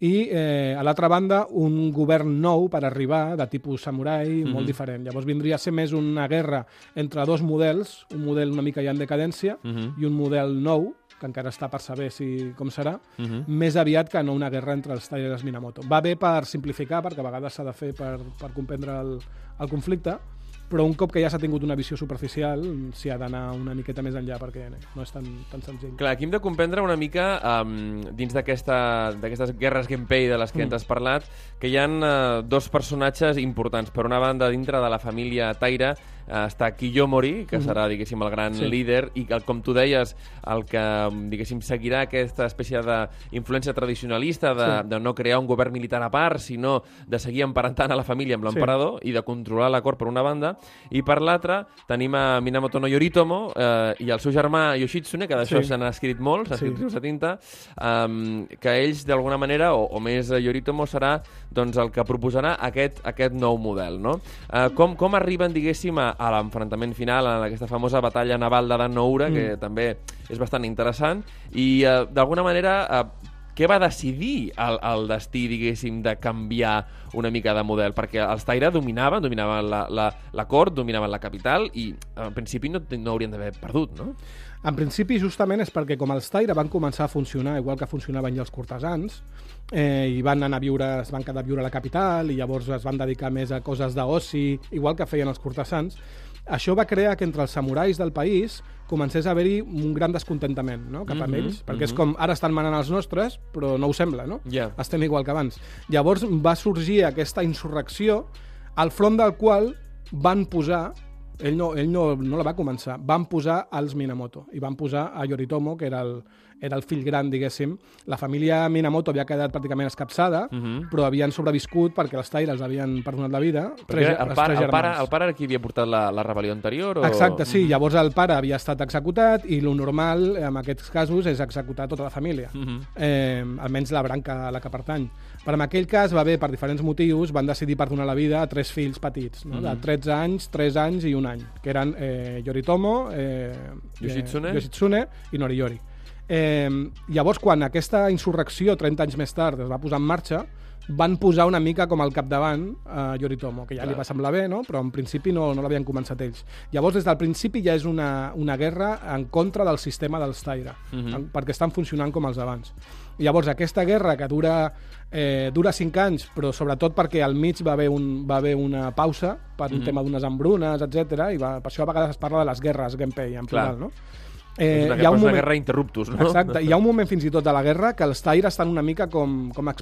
I, eh, a l'altra banda, un govern nou per arribar, de tipus samurai, molt diferent. Llavors vindria a ser més una guerra entre dos models, un model una mica ja en decadència Mhm. i un model nou, que encara està per saber si com serà, Mhm. més aviat que no una guerra entre els Taira i els Minamoto. Va bé per simplificar, perquè a vegades s'ha de fer per, per comprendre el, el conflicte, però un cop que ja s'ha tingut una visió superficial s'hi ha d'anar una miqueta més enllà perquè no és tan, tan senzill. Clar, aquí hem de comprendre una mica, um, dins d'aquestes guerres Genpei de les que ens has parlat, que hi han uh, dos personatges importants. Per una banda, dintre de la família Taira, està Kiyomori, que serà, diguéssim, el gran Sí. líder, i que, com tu deies, el que, diguéssim, seguirà aquesta espècie d'influència tradicionalista de, Sí. de no crear un govern militar a part, sinó de seguir emparentant a la família amb l'emperador i de controlar la cort per una banda, i per l'altra tenim a Minamoto no Yoritomo eh, i el seu germà Yoshitsune, que d'això Sí. se n'ha escrit molt, s'ha escrit Sí. rius de tinta, um, que ells d'alguna manera, o, o més eh, Yoritomo serà doncs, el que proposarà aquest, aquest nou model. No? Uh, com, com arriben, diguéssim, a, a l'enfrontament final, a aquesta famosa batalla naval de Dan Noura, mm. que també és bastant interessant, i uh, d'alguna manera uh, què va decidir el, el destí, diguéssim, de canviar una mica de model? Perquè els Taira dominaven, dominaven la, la, la cort, dominaven la capital i en principi no, no haurien d'haver perdut, no? En principi, justament, és perquè com els Taira van començar a funcionar igual que funcionaven ja els cortesans, eh, i van anar a viure, es van quedar a viure a la capital i llavors es van dedicar més a coses d'oci, igual que feien els cortesans, això va crear que entre els samurais del país comencés a haver-hi un gran descontentament no? cap a Mhm, ells, perquè és mhm. com ara estan manant els nostres, però no ho sembla, no? Ja. Estem igual que abans. Llavors va sorgir aquesta insurrecció al front del qual van posar ell no, ell no, no la va començar, van posar els Minamoto i van posar a Yoritomo, que era el, era el fill gran, diguéssim. La família Minamoto havia quedat pràcticament escapçada, Mhm. però havien sobreviscut perquè els Taira els havien perdonat la vida. Tres- el, pare, tres el, pare, el pare era qui havia portat la, la rebel·lió anterior? O... Exacte, sí. Llavors el pare havia estat executat i lo normal en aquests casos és executar tota la família. Mhm. eh, almenys la branca a la que pertany. Però en aquell cas va bé, per diferents motius, van decidir perdonar la vida a tres fills petits, no? de 13 anys, 3 anys i un any, que eren eh, Yoritomo, eh, Yoshitsune. eh, Yoshitsune i Noriyori. Eh, llavors, quan aquesta insurrecció, 30 anys més tard, es va posar en marxa, van posar una mica com al capdavant a Yoritomo, que ja li va semblar bé, no? però en principi no, no l'havien començat ells. Llavors, des del principi ja és una, una guerra en contra del sistema dels Taira, Mhm. en- perquè estan funcionant com els abans. Llavors, aquesta guerra que dura, eh, dura cinc anys, però sobretot perquè al mig va haver, un, va haver una pausa per un Mhm. tema d'unes hambrunes, etc i va, per això a vegades es parla de les guerres Genpei, en plural, no? Eh, és una, hi ha un una moment- guerra interruptus, no? Exacte, hi ha un moment fins i tot de la guerra que els Taira estan una mica com, com eh,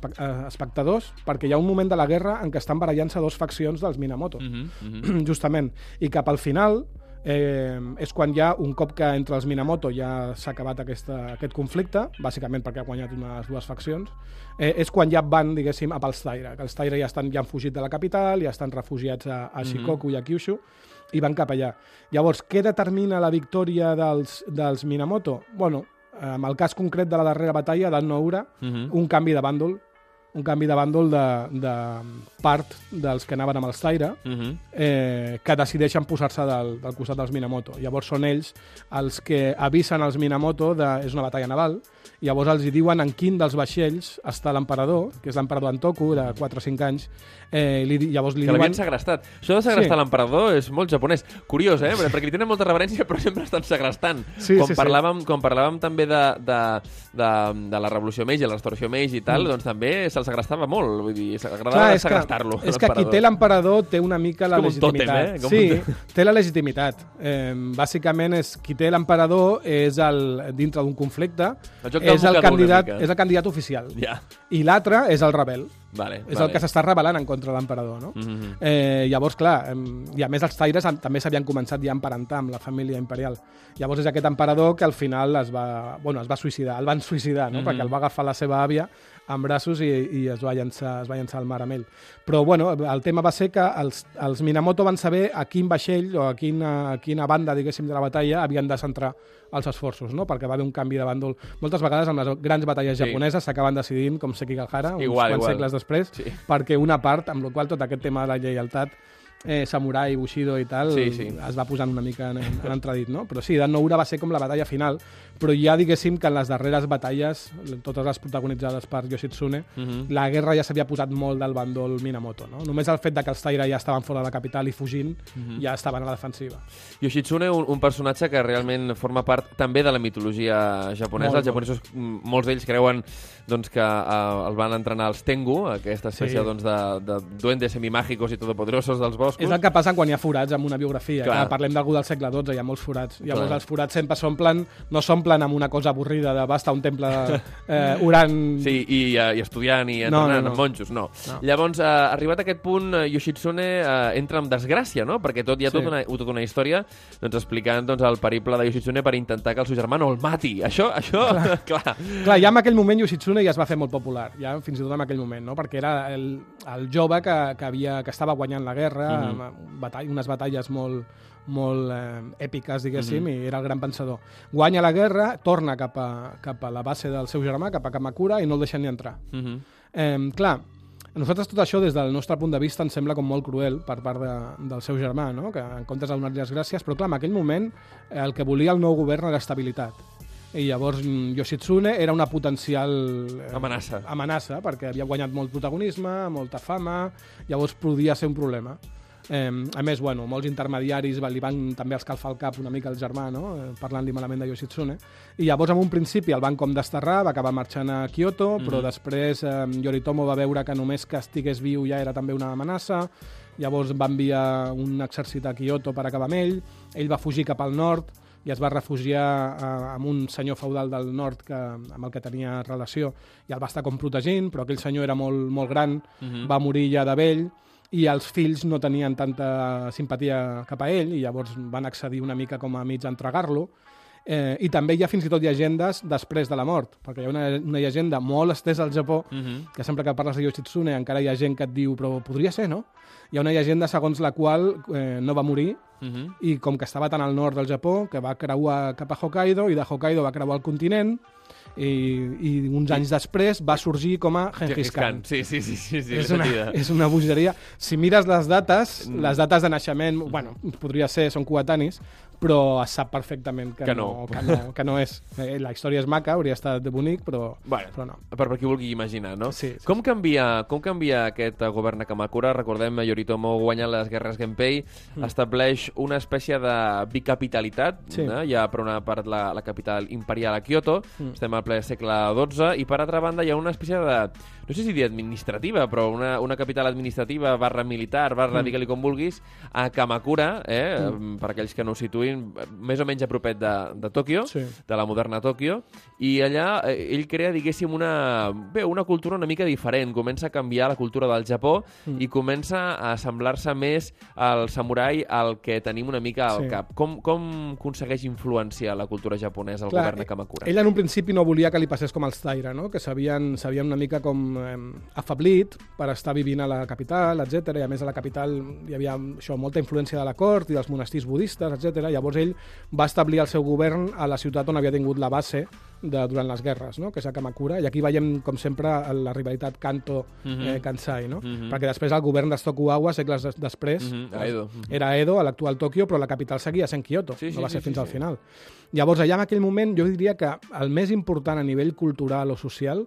espectadors, perquè hi ha un moment de la guerra en què estan barallant-se dos faccions dels Minamoto, Mhm, mhm. justament, i cap al final eh, és quan ja, un cop que entre els Minamoto ja s'ha acabat aquesta, aquest conflicte, bàsicament perquè ha guanyat unes dues faccions, eh, és quan ja van, diguéssim, a pels Taira, que els Taira ja, estan, ja han fugit de la capital, ja estan refugiats a, a Shikoku i a Kyushu, i van cap allà. Llavors, què determina la victòria dels, dels Minamoto? Bueno, en el cas concret de la darrera batalla, d'An Noura, Mhm. un canvi de bàndol un canvi de bàndol de, de part dels que anaven amb els Taira, Uh -huh. eh, que decideixen posar-se del, del costat dels Minamoto. Llavors són ells els que avisen als Minamoto de és una batalla naval, llavors els hi diuen en quin dels vaixells està l'emperador, que és l'emperador Antoku, de 4 o 5 anys, eh, li, llavors li Que l'havien diuen... segrestat. Això de segrestar Sí. l'emperador és molt japonès. Curiós, eh? Perquè li tenen molta reverència, però sempre estan segrestant. Sí, quan, sí, sí. parlàvem, quan parlàvem també de, de, de, de la Revolució Meiji, la Restauració Meiji i tal, doncs també se'l segrestava molt. Vull dir, s'agradava segrestar-lo. és que qui té l'emperador té una mica la un tòtem, legitimitat. eh? Com sí, un- té la legitimitat. Eh, bàsicament, és, qui té l'emperador és el, dintre d'un conflicte, El joc és el, candidat, és el candidat oficial. Ja, I l'altre és el rebel. Vale. És vale. el que s'està rebel·lant en contra de l'emperador, no? Mm -hmm. Eh, llavors, clar, i a més els Taires també s'havien començat ja a emparentar amb la família imperial. Llavors és aquest emperador que al final es va, bueno, es va suïcidar, el van suïcidar, no? Mhm. perquè el va agafar la seva àvia en braços i, i es, va llançar, es va llançar al mar amb ell. Però bueno, el tema va ser que els, els Minamoto van saber a quin vaixell o a quina, a quina banda, diguéssim, de la batalla havien de centrar els esforços, no? perquè va haver un canvi de bàndol. Moltes vegades en les grans batalles Sí. japoneses s'acaben decidint com Sekigahara, uns Igual, quants igual. segles després, Sí. perquè una part, amb la qual tot aquest tema de la lleialtat eh, samurai, bushido i tal, Sí, sí. es va posant una mica en, en entredit, no? Però sí, Dan Noura va ser com la batalla final, però ja diguéssim que en les darreres batalles, totes les protagonitzades per Yoshitsune, Mm -hmm. la guerra ja s'havia posat molt del bàndol Minamoto, no? Només el fet de que els Taira ja estaven fora de la capital i fugint, Mhm. ja estaven a la defensiva. Yoshitsune, un, un personatge que realment forma part també de la mitologia japonesa. Molt, els japonesos, mm, molts d'ells creuen doncs, que uh, el van entrenar els Tengu, aquesta espècie Sí. doncs, de, de duendes semimàgicos i todopoderosos dels boscos. És el que passa quan hi ha forats en una biografia. Clar. Que parlem d'algú del segle XII, hi ha molts forats. Llavors Clar. els forats sempre s'omplen, no s'omplen amb una cosa avorrida de basta un temple eh, orant... Sí, i, uh, i estudiant i No, entrenant no, no. amb monjos, no. No. Llavors, uh, arribat a aquest punt, uh, Yoshitsune uh, entra en desgràcia, no? Perquè tot hi ha Sí. tota, una, tota una història doncs, explicant doncs, el periple de Yoshitsune per intentar que el seu germà no el mati. Això, això, clar. clar. Clar, ja en aquell moment Yoshitsune ja es va fer molt popular, ja fins i tot en aquell moment, no? perquè era el, el jove que, que, havia, que estava guanyant la guerra, mm. -hmm. batall, unes batalles molt, molt eh, èpiques, diguéssim, mm -hmm. i era el gran pensador. Guanya la guerra, torna cap a, cap a la base del seu germà, cap a Kamakura, i no el deixen ni entrar. Uh -huh. Eh, clar, a nosaltres tot això, des del nostre punt de vista, ens sembla com molt cruel per part de, del seu germà, no? que en comptes de donar-li les gràcies, però clar, en aquell moment eh, el que volia el nou govern era estabilitat. I llavors mm, Yoshitsune era una potencial eh, Amenaça. amenaça, perquè havia guanyat molt protagonisme, molta fama, llavors podia ser un problema. Eh, a més, bueno, molts intermediaris li van també escalfar el cap una mica al germà, no? eh, parlant-li malament de Yoshitsune. I llavors, en un principi, el van com desterrar, va acabar marxant a Kyoto, però després eh, Yoritomo va veure que només que estigués viu ja era també una amenaça, llavors va enviar un exèrcit a Kyoto per acabar amb ell, ell va fugir cap al nord i es va refugiar eh, amb un senyor feudal del nord que, amb el que tenia relació i el va estar com protegint, però aquell senyor era molt, molt gran, Mhm. va morir ja de vell i els fills no tenien tanta simpatia cap a ell i llavors van accedir una mica com a mig a entregar-lo eh, i també hi ha fins i tot llegendes després de la mort, perquè hi ha una, una llegenda molt estesa al Japó Uh -huh. que sempre que parles de Yoshitsune encara hi ha gent que et diu però podria ser, no? Hi ha una llegenda segons la qual eh, no va morir Uh -huh. i com que estava tan al nord del Japó que va creuar cap a Hokkaido i de Hokkaido va creuar el continent i, i uns anys després va sorgir com a Genghis Khan. Sí, sí, sí, sí, sí, és, una, és una bogeria. Si mires les dates, Mm. les dates de naixement, bueno, podria ser, són coetanis, però es sap perfectament que, Que no. no. que no, que no és. Eh, la història és maca, hauria estat bonic, però, Bueno, però no. per, per qui vulgui imaginar, no? Sí, sí, com, canvia, com canvia aquest eh, govern a Kamakura? Recordem, Yoritomo guanya les guerres Genpei, Mm. estableix una espècie de bicapitalitat, Sí. no? hi ha per una part la, la capital imperial a Kyoto, Mm. estem al ple segle XII, i per altra banda hi ha una espècie de, no sé si dir administrativa, però una, una capital administrativa barra militar, barra, Mm. digue-li com vulguis, a Kamakura, eh? per aquells que no ho situïn, més o menys a propet de, de Tòquio, Sí. de la moderna Tòquio, i allà eh, ell crea, diguéssim, una, bé, una cultura una mica diferent. Comença a canviar la cultura del Japó Mm. i comença a semblar-se més al samurai al que tenim una mica al Sí. cap. Com, com aconsegueix influenciar la cultura japonesa el Clar, govern de Kamakura? Ell en un principi no volia que li passés com als Taira, no? que s'havien una mica com eh, afablit per estar vivint a la capital, etc. I a més a la capital hi havia això, molta influència de la cort i dels monestirs budistes, etc. Llavors ell va establir el seu govern a la ciutat on havia tingut la base de, durant les guerres, no? que és a Kamakura, i aquí veiem, com sempre, la rivalitat Kanto-Kansai, no? Mhm. perquè després el govern de Tokugawa, segles des després, Mhm, a Edo. Era Edo, a l'actual Tòquio, però la capital seguia sent Kyoto, Sí, sí, no va sí, ser sí, fins al sí. final. Llavors, allà en aquell moment, jo diria que el més important a nivell cultural o social,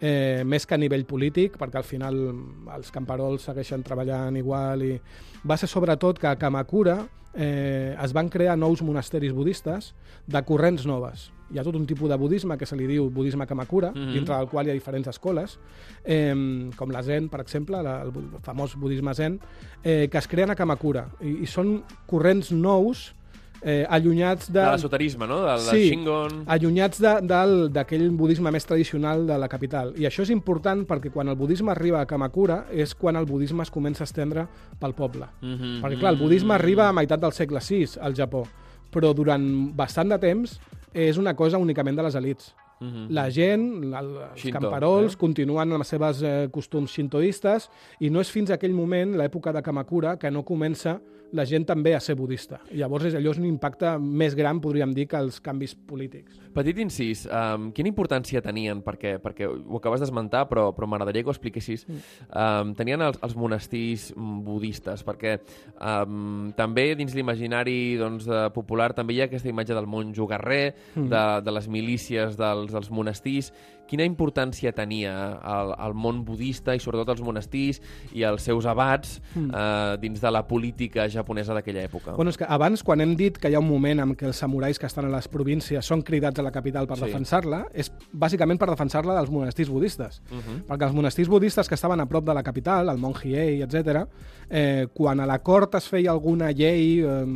eh, més que a nivell polític, perquè al final els camperols segueixen treballant igual, i va ser sobretot que a Kamakura eh, es van crear nous monasteris budistes de corrents noves. Hi ha tot un tipus de budisme que se li diu budisme Kamakura, mm. -hmm. dintre del qual hi ha diferents escoles, eh, com la Zen, per exemple, la, el famós budisme Zen, eh, que es creen a Kamakura. I, i són corrents nous eh, allunyats de... De l'esoterisme, no? Del, Sí. del Shingon... allunyats d'aquell budisme més tradicional de la capital. I això és important perquè quan el budisme arriba a Kamakura és quan el budisme es comença a estendre pel poble. Mhm, Perquè, clar, el budisme arriba a meitat del segle VI al Japó, però durant bastant de temps és una cosa únicament de les elites. mhm. La gent, la, els Shinto, camperols, eh? continuen amb les seves eh, costums shintoistes i no és fins a aquell moment, l'època de Kamakura, que no comença la gent també a ser budista. Llavors és, allò és un impacte més gran, podríem dir, que els canvis polítics. Petit incís, um, quina importància tenien? Perquè, perquè ho acabes d'esmentar, però, però m'agradaria que ho expliquessis. Um, tenien els, els monestirs mm, budistes, perquè um, també dins l'imaginari doncs, eh, popular també hi ha aquesta imatge del monjo guerrer, de, de les milícies dels, dels monestirs. Quina importància tenia el, el món budista i sobretot els monestirs i els seus abats eh, dins de la política japonesa d'aquella època? Bueno, és que abans, quan hem dit que hi ha un moment en què els samurais que estan a les províncies són cridats a la capital per Sí. defensar-la, és bàsicament per defensar-la dels monestirs budistes. Uh -huh. Perquè els monestirs budistes que estaven a prop de la capital, el Mont Hiei, etc., eh, quan a la cort es feia alguna llei eh,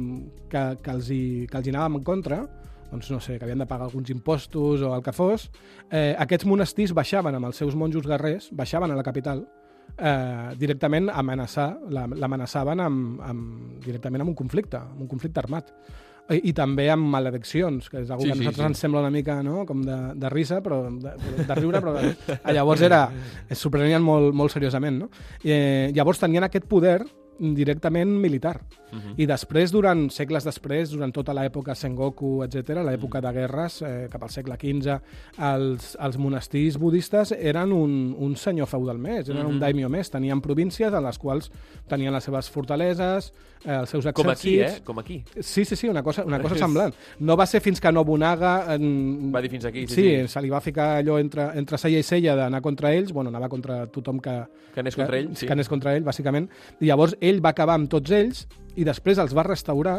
que, que, els hi, que els hi anàvem en contra, doncs no sé, que havien de pagar alguns impostos o el que fos, eh, aquests monestirs baixaven amb els seus monjos guerrers, baixaven a la capital, eh, directament amenaçar, la- l'amenaçaven amb, amb, directament amb un conflicte, amb un conflicte armat. I, i també amb malediccions, que és una Sí, que a sí, nosaltres sí. ens sembla una mica no? com de, de risa, però de, de riure, però llavors era, s'ho prenien molt, molt seriosament. No? I, eh, llavors tenien aquest poder directament militar. Uh -huh. I després, durant segles després, durant tota l'època Sengoku, etc., l'època de guerres, eh, cap al segle XV, els, els monestirs budistes eren un, un senyor feudal més, eren un daimyo més. Tenien províncies en les quals tenien les seves fortaleses, eh, els seus exèrcits... Com aquí, eh? Com aquí. Sí, sí, sí, una cosa, una cosa semblant. No va ser fins que Nobunaga... En... Va dir fins aquí, sí, Sí, sí. se li va ficar allò entre, entre cella i cella d'anar contra ells, bueno, anava contra tothom que... Que anés contra ell, sí. Que anés contra ell, bàsicament. I llavors ell va acabar amb tots ells i després els va restaurar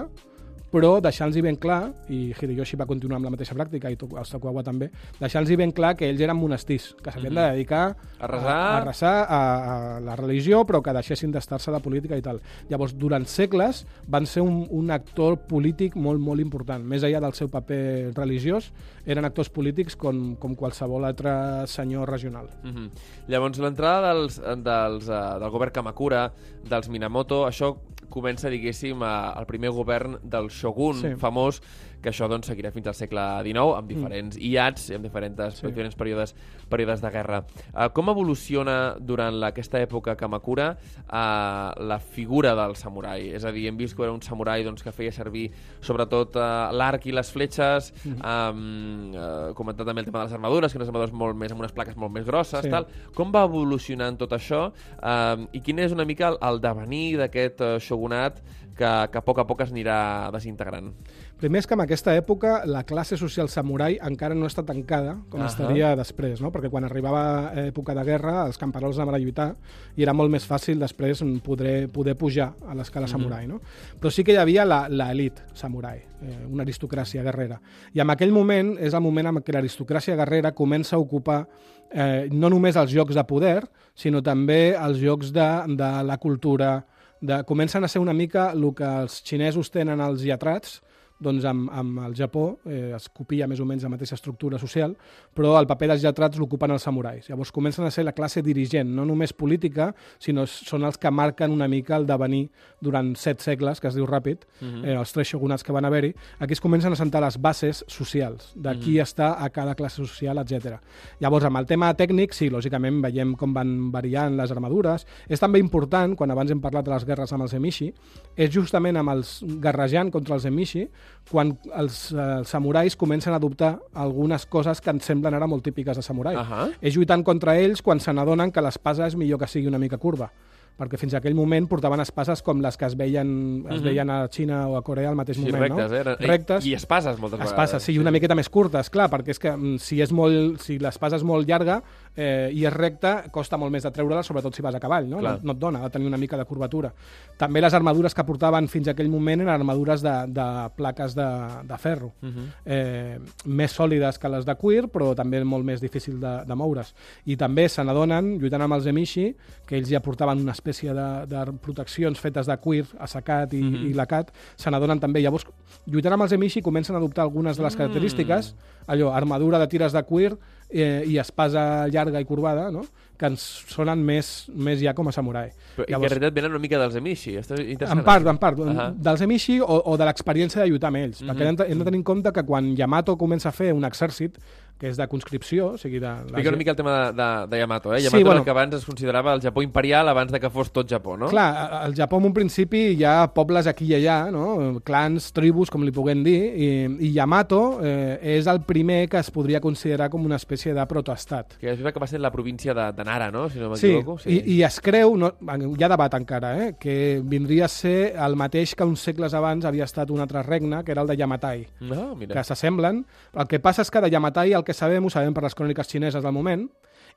però deixant-los ben clar, i Hideyoshi va continuar amb la mateixa pràctica, i els Tokugawa també, deixant-los ben clar que ells eren monestirs, que s'havien de dedicar Mhm. A resar. a, a, resar a, a la religió, però que deixessin d'estar-se de política i tal. Llavors, durant segles, van ser un, un actor polític molt, molt important. Més enllà del seu paper religiós, eren actors polítics com, com qualsevol altre senyor regional. Uh -huh. Llavors, l'entrada dels, dels, uh, del govern Kamakura, dels Minamoto, això comença, diguéssim, al primer govern del Shogun Sí. famós, que això doncs, seguirà fins al segle XIX, amb diferents mm. iats i amb diferents, sí. diferents períodes, períodes de guerra. Uh, com evoluciona durant la, aquesta època Kamakura uh, la figura del samurai? És a dir, hem vist que era un samurai doncs, que feia servir sobretot uh, l'arc i les fletxes, mm. um, uh, comentat també el tema de les armadures, que unes armadures molt més, amb unes plaques molt més grosses, Sí. tal. Com va evolucionant tot això um, i quin és una mica el, el devenir d'aquest uh, shogunat que, que a poc a poc es anirà desintegrant? Primer és que en aquesta època la classe social samurai encara no està tancada com Ahà. estaria després, no? perquè quan arribava època de guerra els camperols anaven a lluitar i era molt més fàcil després poder, poder pujar a l'escala samurai. No? Però sí que hi havia la- l'elit samurai, eh, una aristocràcia guerrera. I en aquell moment és el moment en què l'aristocràcia guerrera comença a ocupar eh, no només els llocs de poder, sinó també els llocs de, de la cultura, de, comencen a ser una mica el que els xinesos tenen als lletrats, doncs amb, amb el Japó eh, es copia més o menys la mateixa estructura social, però el paper dels lletrats l'ocupen els samurais. Llavors comencen a ser la classe dirigent, no només política, sinó són els que marquen una mica el devenir durant set segles, que es diu ràpid, eh, els tres shogunats que van haver-hi. Aquí es comencen a sentar les bases socials, de qui està a cada classe social, etc. Llavors, amb el tema tècnic, sí, lògicament veiem com van variant les armadures. És també important, quan abans hem parlat de les guerres amb els emishi, és justament amb els guerrejant contra els emishi quan els, eh, els samurais comencen a adoptar algunes coses que ens semblen ara molt típiques de samurai. Ahà. És lluitant contra ells quan se n'adonen que l'espasa és millor que sigui una mica curva perquè fins a aquell moment portaven espases com les que es veien, es Mhm. veien a Xina o a Corea al mateix Sí, moment, rectes, no? eh? Rectes. I espases, moltes vegades. Espases, sí, una miqueta més curtes, clar, perquè és que mm, si, és molt, si l'espasa és molt llarga eh, i és recta, costa molt més de treure-la, sobretot si vas a cavall, no? Clar. No, no et dona, ha de tenir una mica de curvatura. També les armadures que portaven fins a aquell moment eren armadures de, de plaques de, de ferro, Mhm. eh, més sòlides que les de cuir, però també molt més difícil de, de moure's. I també se n'adonen, lluitant amb els emishi, que ells ja portaven una espècie de, de proteccions fetes de cuir assecat i, Mhm. i lacat, se n'adonen també. Llavors, lluitant amb els emishi comencen a adoptar algunes de les Mm. Allò, armadura de tires de cuir eh, i espasa llarga i corbada, no? que ens sonen més, més ja com a samurai. Però, I que en realitat venen una mica dels Emishi. En part, en part, uh Ahà. dels emishi o, o de l'experiència de lluitar amb ells. Mhm. Perquè hem de, hem de tenir en compte que quan Yamato comença a fer un exèrcit, que és de conscripció, o sigui, de... la Explica una gent- mica el tema de, de, de Yamato. Eh? Sí, Yamato sí, bueno. el que abans es considerava el Japó imperial abans de que fos tot Japó, no? Clar, al Japó en un principi hi ha pobles aquí i allà, no? clans, tribus, com li puguem dir, i, i Yamato eh, és el primer que es podria considerar com una espècie de protoestat. Que és veritat que va ser la província de, de Nara, no? Si no Sí, m'equivoco. i, i es creu, no, hi ha debat encara, eh, que vindria a ser el mateix que uns segles abans havia estat un altre regne, que era el de Yamatai. No, mira. que s'assemblen. El que passa és que de Yamatai el que sabem ho sabem per les cròniques xineses del moment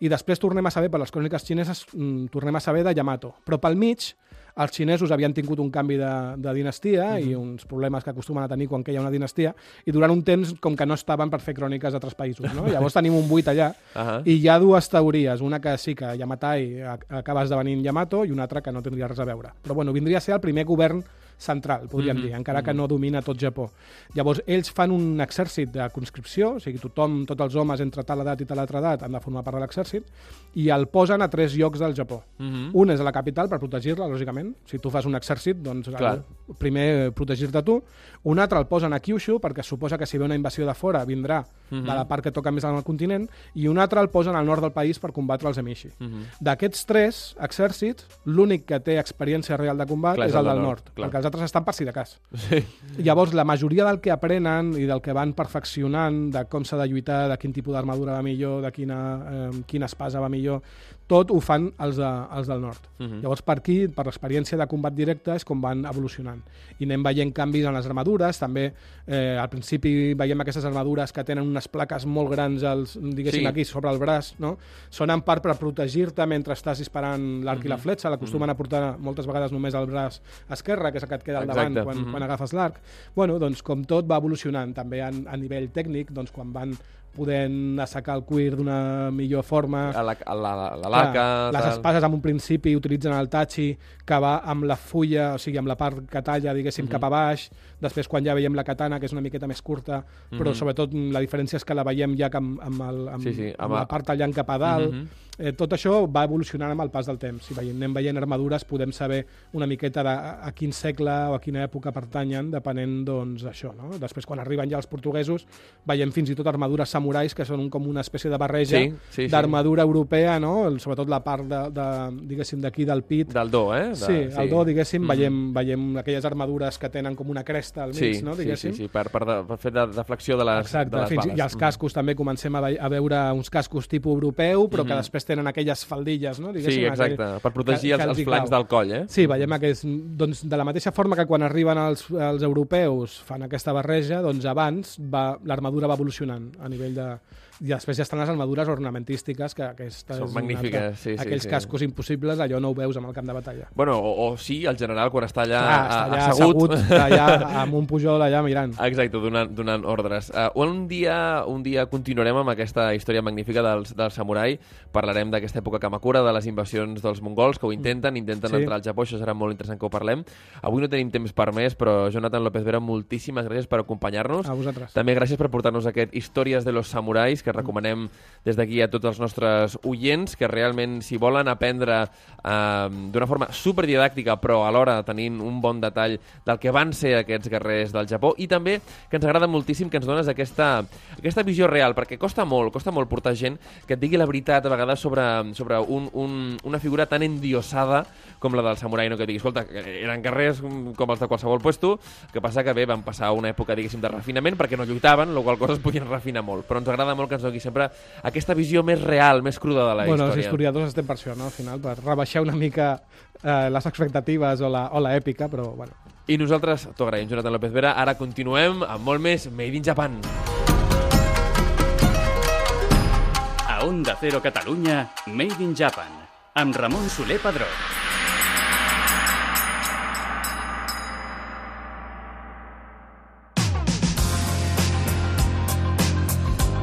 i després tornem a saber per les cròniques xineses mm, tornem a saber de Yamato. Però pel mig els xinesos havien tingut un canvi de, de dinastia i uns problemes que acostumen a tenir quan que hi ha una dinastia i durant un temps com que no estaven per fer cròniques d'altres països. No? Llavors tenim un buit allà Ahà. i hi ha dues teories, una que sí que Yamatai ac- acaba esdevenint Yamato i una altra que no tindria res a veure. Però bueno, vindria a ser el primer govern central, podríem Mhm, dir, encara que no domina tot Japó. Llavors, ells fan un exèrcit de conscripció, o sigui, tothom, tots els homes entre tal edat i tal altra edat han de formar part de l'exèrcit, i el posen a tres llocs del Japó. Mhm. Un és a la capital per protegir-la, lògicament. Si tu fas un exèrcit, doncs Clar. el, primer eh, protegir-te tu. Un altre el posen a Kyushu, perquè suposa que si ve una invasió de fora vindrà Mhm. de la part que toca més al continent, i un altre el posen al nord del país per combatre els Emishi. Mhm. D'aquests tres exèrcits, l'únic que té experiència real de combat Clar, és el del nord, clar. perquè els altres estan per si de cas. Sí. Llavors, la majoria del que aprenen i del que van perfeccionant, de com s'ha de lluitar, de quin tipus d'armadura va millor, de quina, eh, quina espasa va millor, tot ho fan els, de, els del nord. Mhm. Llavors, per aquí, per l'experiència de combat directe, és com van evolucionant. I anem veient canvis en les armadures, també eh, al principi veiem aquestes armadures que tenen unes plaques molt grans, als, diguéssim, Sí. aquí sobre el braç, no? Són en part per protegir-te mentre estàs disparant l'arc i la Mhm. fletxa, l'acostumen a portar moltes vegades només al braç esquerre, que és el que et queda al davant Exacte. quan, Mhm. quan agafes l'arc. Bueno, doncs com tot va evolucionant, també a, a nivell tècnic, doncs quan van podent assecar el cuir d'una millor forma, A la, a la, la, la laca... Clar, les espases en un principi utilitzen el tachi que va amb la fulla, o sigui, amb la part que talla, diguéssim, Mhm. cap a baix. Després, quan ja veiem la katana, que és una miqueta més curta, però Mhm. sobretot mm, la diferència és que la veiem ja amb, amb, el, amb, Sí, sí, amb, amb la part tallant cap a dalt. Mhm. Eh, tot això va evolucionant amb el pas del temps. Si veiem, anem veient armadures, podem saber una miqueta de a, a quin segle o a quina època pertanyen, depenent doncs, d'això. No? Després, quan arriben ja els portuguesos, veiem fins i tot armadures samurais, que són com una espècie de barreja Sí, sí, sí. d'armadura europea, no? El- sobretot la part de, de diguéssim, d'aquí del pit. Del do, eh? De, sí, el do, diguéssim, Mhm. veiem, veiem aquelles armadures que tenen com una cresta al mig, Sí, no? sí, sí, Diguéssim. sí, per, per, de, per fer de, de flexió de les, Exacte, de les fins, bales. i els cascos també comencem a, a veure uns cascos tipus europeu, però que Mhm. després tenen aquelles faldilles, no? Sí, Diguéssim, exacte, aquell- per protegir que- els, els flancs del coll, eh? Sí, veiem que és, doncs, de la mateixa forma que quan arriben els, els europeus fan aquesta barreja, doncs abans va, l'armadura va evolucionant a nivell de... I després ja estan les armadures ornamentístiques, que aquesta Són és magnífiques, altra- sí, sí, Aquells sí. cascos impossibles, allò no ho veus amb el camp de batalla. Bueno, o, o sí, el general, quan està allà, Clar, està allà assegut. assegut, allà amb un pujol allà mirant. Exacte, donant, donant ordres. Uh, un, dia, un dia continuarem amb aquesta història magnífica dels, del samurai. Parlarem d'aquesta època Kamakura, de les invasions dels mongols, que ho intenten, intenten Sí. entrar al Japó, això serà molt interessant que ho parlem. Avui no tenim temps per més, però Jonathan López Vera, moltíssimes gràcies per acompanyar-nos. A vosaltres. També gràcies per portar-nos aquest Històries de los Samurais, que recomanem des d'aquí a tots els nostres oients, que realment, si volen aprendre eh, d'una forma superdidàctica, però alhora tenint un bon detall del que van ser aquests guerrers del Japó, i també que ens agrada moltíssim que ens dones aquesta, aquesta visió real, perquè costa molt, costa molt portar gent que et digui la veritat a vegades sobre, sobre un, un, una figura tan endiosada com la del samurai, no? que digui, escolta, eren guerrers com els de qualsevol puesto, que passa que bé, van passar una època, diguéssim, de refinament perquè no lluitaven, la qual cosa es podien refinar molt, però ens agrada molt que ens doni sempre aquesta visió més real, més cruda de la bueno, història. els historiadors estem per això, no? Al final, per rebaixar una mica eh, les expectatives o la, o la èpica, però bueno. I nosaltres t'ho agraïm, Jonathan López Vera. Ara continuem amb molt més Made in Japan. A Onda Cero Catalunya, Made in Japan, amb Ramon Soler Padró.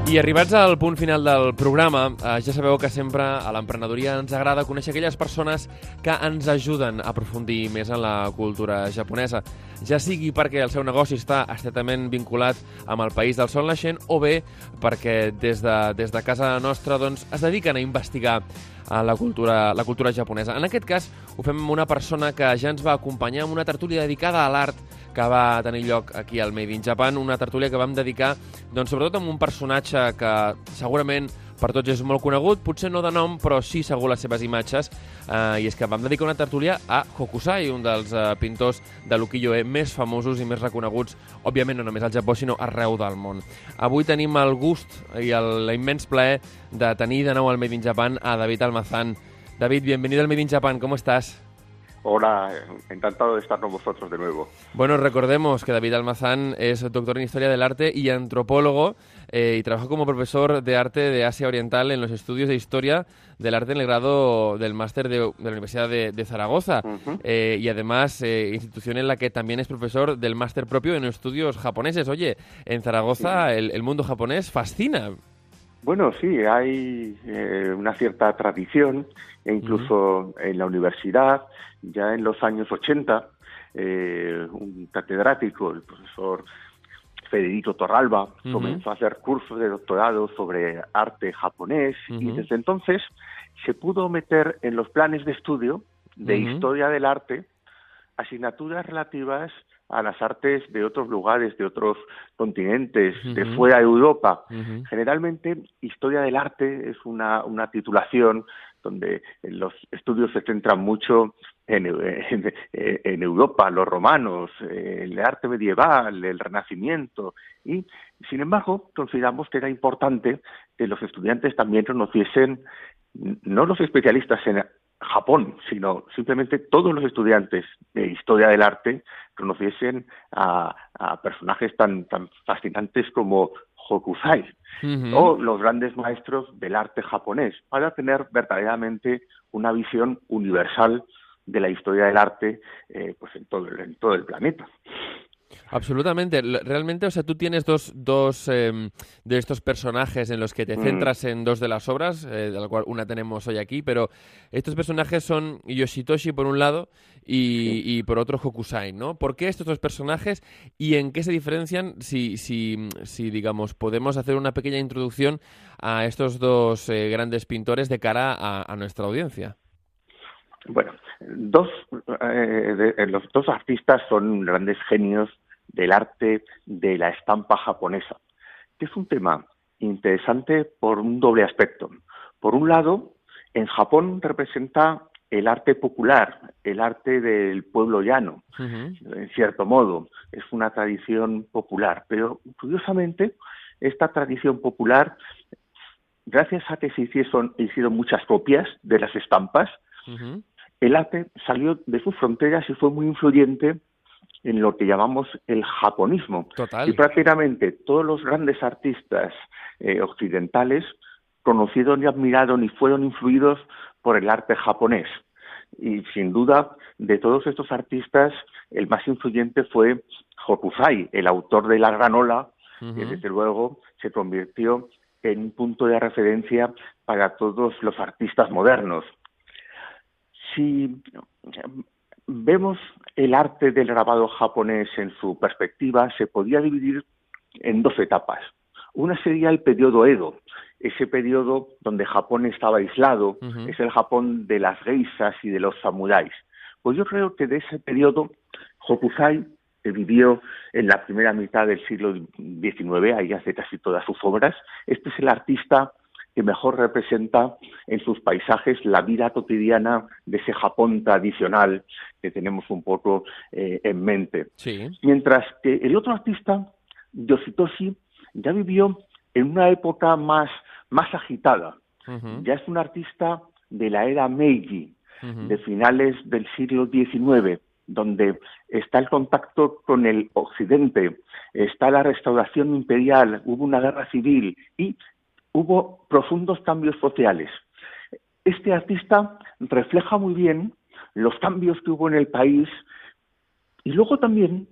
I arribats al punt final del programa, eh, ja sabeu que sempre a l'emprenedoria ens agrada conèixer aquelles persones que ens ajuden a aprofundir més en la cultura japonesa, ja sigui perquè el seu negoci està estretament vinculat amb el país del sol naixent o bé perquè des de, des de casa nostra doncs, es dediquen a investigar a la cultura, la cultura japonesa. En aquest cas, ho fem amb una persona que ja ens va acompanyar en una tertúlia dedicada a l'art que va tenir lloc aquí al Made in Japan, una tertúlia que vam dedicar doncs, sobretot amb un personatge que segurament per tots és molt conegut, potser no de nom, però sí segur les seves imatges, eh, i és que vam dedicar una tertúlia a Hokusai, un dels eh, pintors de l'ukiyo-e més famosos i més reconeguts, òbviament no només al Japó, sinó arreu del món. Avui tenim el gust i l'immens plaer de tenir de nou al Made in Japan a David Almazán. David, bienvenido al Made in Japan, ¿cómo estás? Hola, encantado de estar con vosotros de nuevo. Bueno, recordemos que David Almazán es doctor en Historia del Arte y antropólogo eh, y trabaja como profesor de arte de Asia Oriental en los estudios de Historia del Arte en el grado del máster de, de, la Universidad de, de Zaragoza uh -huh. eh, y además eh, institución en la que también es profesor del máster propio en estudios japoneses. Oye, en Zaragoza sí. el, el mundo japonés fascina. Bueno, sí, hay eh, una cierta tradición, e incluso uh -huh. en la universidad, ya en los años 80, eh, un catedrático, el profesor Federico Torralba, uh -huh. comenzó a hacer cursos de doctorado sobre arte japonés uh -huh. y desde entonces se pudo meter en los planes de estudio de historia del arte asignaturas relativas a las artes de otros lugares, de otros continentes, uh -huh. de fuera de Europa. Uh -huh. Generalmente, historia del arte es una, una titulación donde los estudios se centran mucho en, en, en, Europa, los romanos, el arte medieval, el renacimiento, y sin embargo consideramos que era importante que los estudiantes también conociesen, no los especialistas en Japón, sino simplemente todos los estudiantes de historia del arte conociesen a, a personajes tan, tan fascinantes como Hokusai uh -huh. o los grandes maestros del arte japonés, para tener verdaderamente una visión universal de la historia del arte eh, pues en todo, el, en todo el planeta. Absolutamente. Realmente, o sea, tú tienes dos, dos eh, de estos personajes en los que te centras mm. en dos de las obras, eh, de la cual una tenemos hoy aquí, pero estos personajes son Yoshitoshi por un lado y, por otro Hokusai, ¿no? ¿Por qué estos dos personajes y en qué se diferencian si, si, si digamos, podemos hacer una pequeña introducción a estos dos eh, grandes pintores de cara a, a nuestra audiencia? Bueno, dos, eh, de, los dos artistas son grandes genios del arte de la estampa japonesa, que es un tema interesante por un doble aspecto. Por un lado, en Japón representa el arte popular, el arte del pueblo llano, uh -huh. en cierto modo, es una tradición popular, pero curiosamente esta tradición popular, gracias a que se hicieron, hicieron muchas copias de las estampas, uh -huh el arte salió de sus fronteras y fue muy influyente en lo que llamamos el japonismo. Total. Y prácticamente todos los grandes artistas eh, occidentales conocieron y admiraron y fueron influidos por el arte japonés. Y sin duda, de todos estos artistas, el más influyente fue Hokusai, el autor de la granola, uh -huh. que desde luego se convirtió en un punto de referencia para todos los artistas modernos si vemos el arte del grabado japonés en su perspectiva, se podría dividir en dos etapas. Una sería el periodo Edo, ese periodo donde Japón estaba aislado, es el Japón de las geisas y de los samuráis. Pues yo creo que de ese periodo Hokusai, que vivió en la primera mitad del siglo XIX, ahí hace casi todas sus obras, este es el artista que mejor representa en sus paisajes la vida cotidiana de ese Japón tradicional que tenemos un poco eh, en mente. Mientras que el otro artista, Yoshitoshi, ya vivió en una época más, más agitada. Ya es un artista de la era Meiji, de finales del siglo XIX, donde está el contacto con el Occidente, está la restauración imperial, hubo una guerra civil y hubo profundos cambios sociales. Este artista refleja muy bien los cambios que hubo en el país y luego también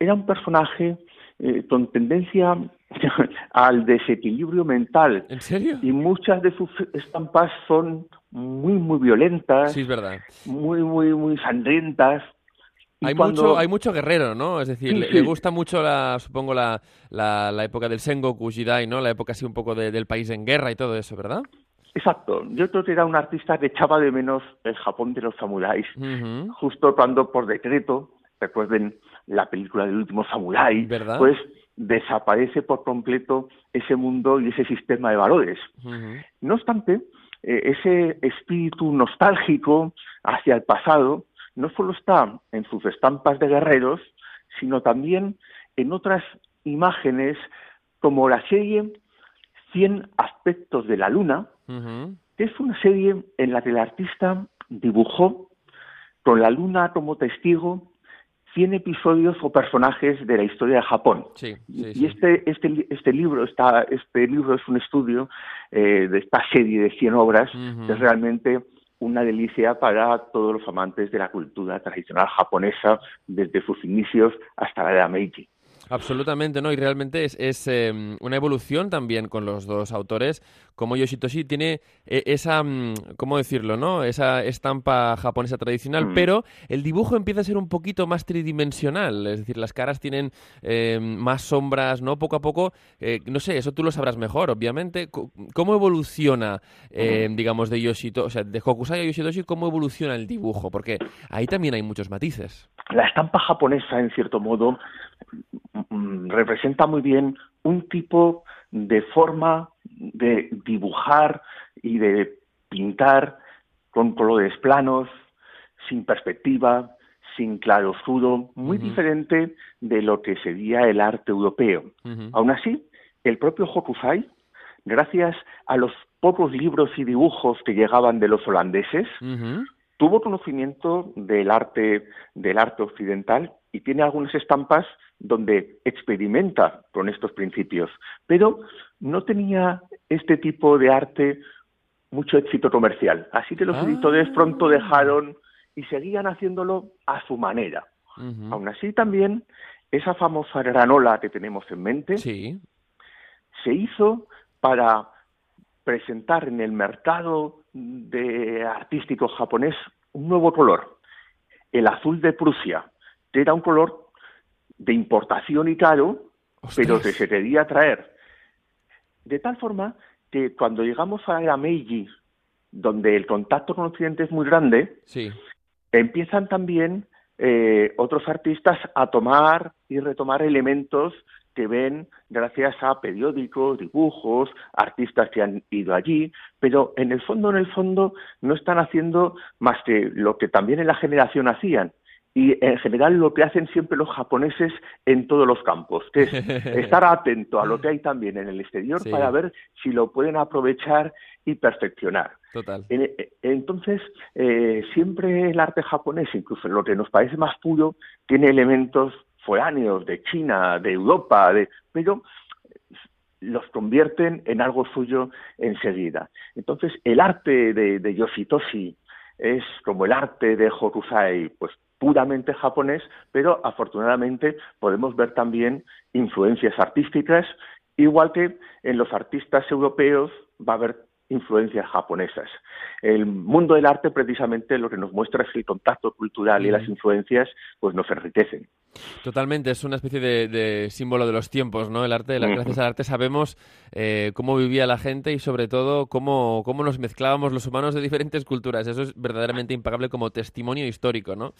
era un personaje eh, con tendencia al desequilibrio mental. ¿En serio? Y muchas de sus estampas son muy, muy violentas. Sí, es verdad. Muy, muy, muy sangrientas. Hay, mucho, hay mucho guerrero, ¿no? Es decir, le, gusta mucho, la, supongo, la, la, época del Sengoku Jidai, ¿no? La época así un poco del país en guerra y todo eso, ¿verdad? Exacto. Yo creo que era un artista que echaba de menos el Japón de los samuráis. Justo cuando por decreto, recuerden la película del último samurái, pues desaparece por completo ese mundo y ese sistema de valores. No obstante, eh, ese espíritu nostálgico hacia el pasado no solo está en sus estampas de guerreros, sino también en otras imágenes como la serie Cien aspectos de la luna, que es una serie en la que el artista dibujó con la luna como testigo 100 episodios o personajes de la historia de Japón. y este, este, este libro, está, este libro es un estudio eh, de esta serie de 100 obras, que es realmente una delicia para todos los amantes de la cultura tradicional japonesa desde sus inicios hasta la era Meiji. Absolutamente, ¿no? Y realmente es, es em, una evolución también con los dos autores, como Yoshitoshi tiene eh, esa, mm, ¿cómo decirlo, no? Esa estampa japonesa tradicional, mm. pero el dibujo empieza a ser un poquito más tridimensional, es decir, las caras tienen em, más sombras, ¿no? Poco a poco, eh, no sé, eso tú lo sabrás mejor, obviamente. ¿Cómo evoluciona, em, digamos, de Yoshitoshi, o sea, de Hokusai a Yoshitoshi, cómo evoluciona el dibujo? Porque ahí también hay muchos matices. La estampa japonesa, en cierto modo, representa muy bien un tipo de forma de dibujar y de pintar con colores planos, sin perspectiva, sin claroscuro, muy diferente de lo que sería el arte europeo. Aún así, el propio Hokusai, gracias a los pocos libros y dibujos que llegaban de los holandeses, tuvo conocimiento del arte del arte occidental y tiene algunas estampas donde experimenta con estos principios, pero no tenía este tipo de arte mucho éxito comercial. Así que los editores pronto ah. dejaron y seguían haciéndolo a su manera. Aún así también esa famosa granola que tenemos en mente se hizo para presentar en el mercado de artístico japonés un nuevo color, el azul de Prusia, que era un color de importación y caro, pero que se quería traer. De tal forma que cuando llegamos a la Meiji, donde el contacto con Occidente es muy grande, empiezan también eh, otros artistas a tomar y retomar elementos que ven gracias a periódicos, dibujos, artistas que han ido allí, pero en el fondo, en el fondo, no están haciendo más que lo que también en la generación hacían, y en general lo que hacen siempre los japoneses en todos los campos, que es estar atento a lo que hay también en el exterior para ver si lo pueden aprovechar y perfeccionar. Total. Entonces, eh, siempre el arte japonés, incluso lo que nos parece más puro, tiene elementos foráneos de China, de Europa, de, pero los convierten en algo suyo enseguida. Entonces, el arte de, de Yoshitoshi es como el arte de Hokusai, pues puramente japonés, pero afortunadamente podemos ver también influencias artísticas, igual que en los artistas europeos va a haber influencias japonesas. El mundo del arte precisamente lo que nos muestra es que el contacto cultural y las influencias pues nos enriquecen. Totalmente, es una especie de, símbolo de los tiempos, ¿no? El arte, gracias al arte sabemos eh, cómo vivía la gente y sobre todo cómo, cómo nos mezclábamos los humanos de diferentes culturas. Eso es verdaderamente impagable como testimonio histórico, ¿no?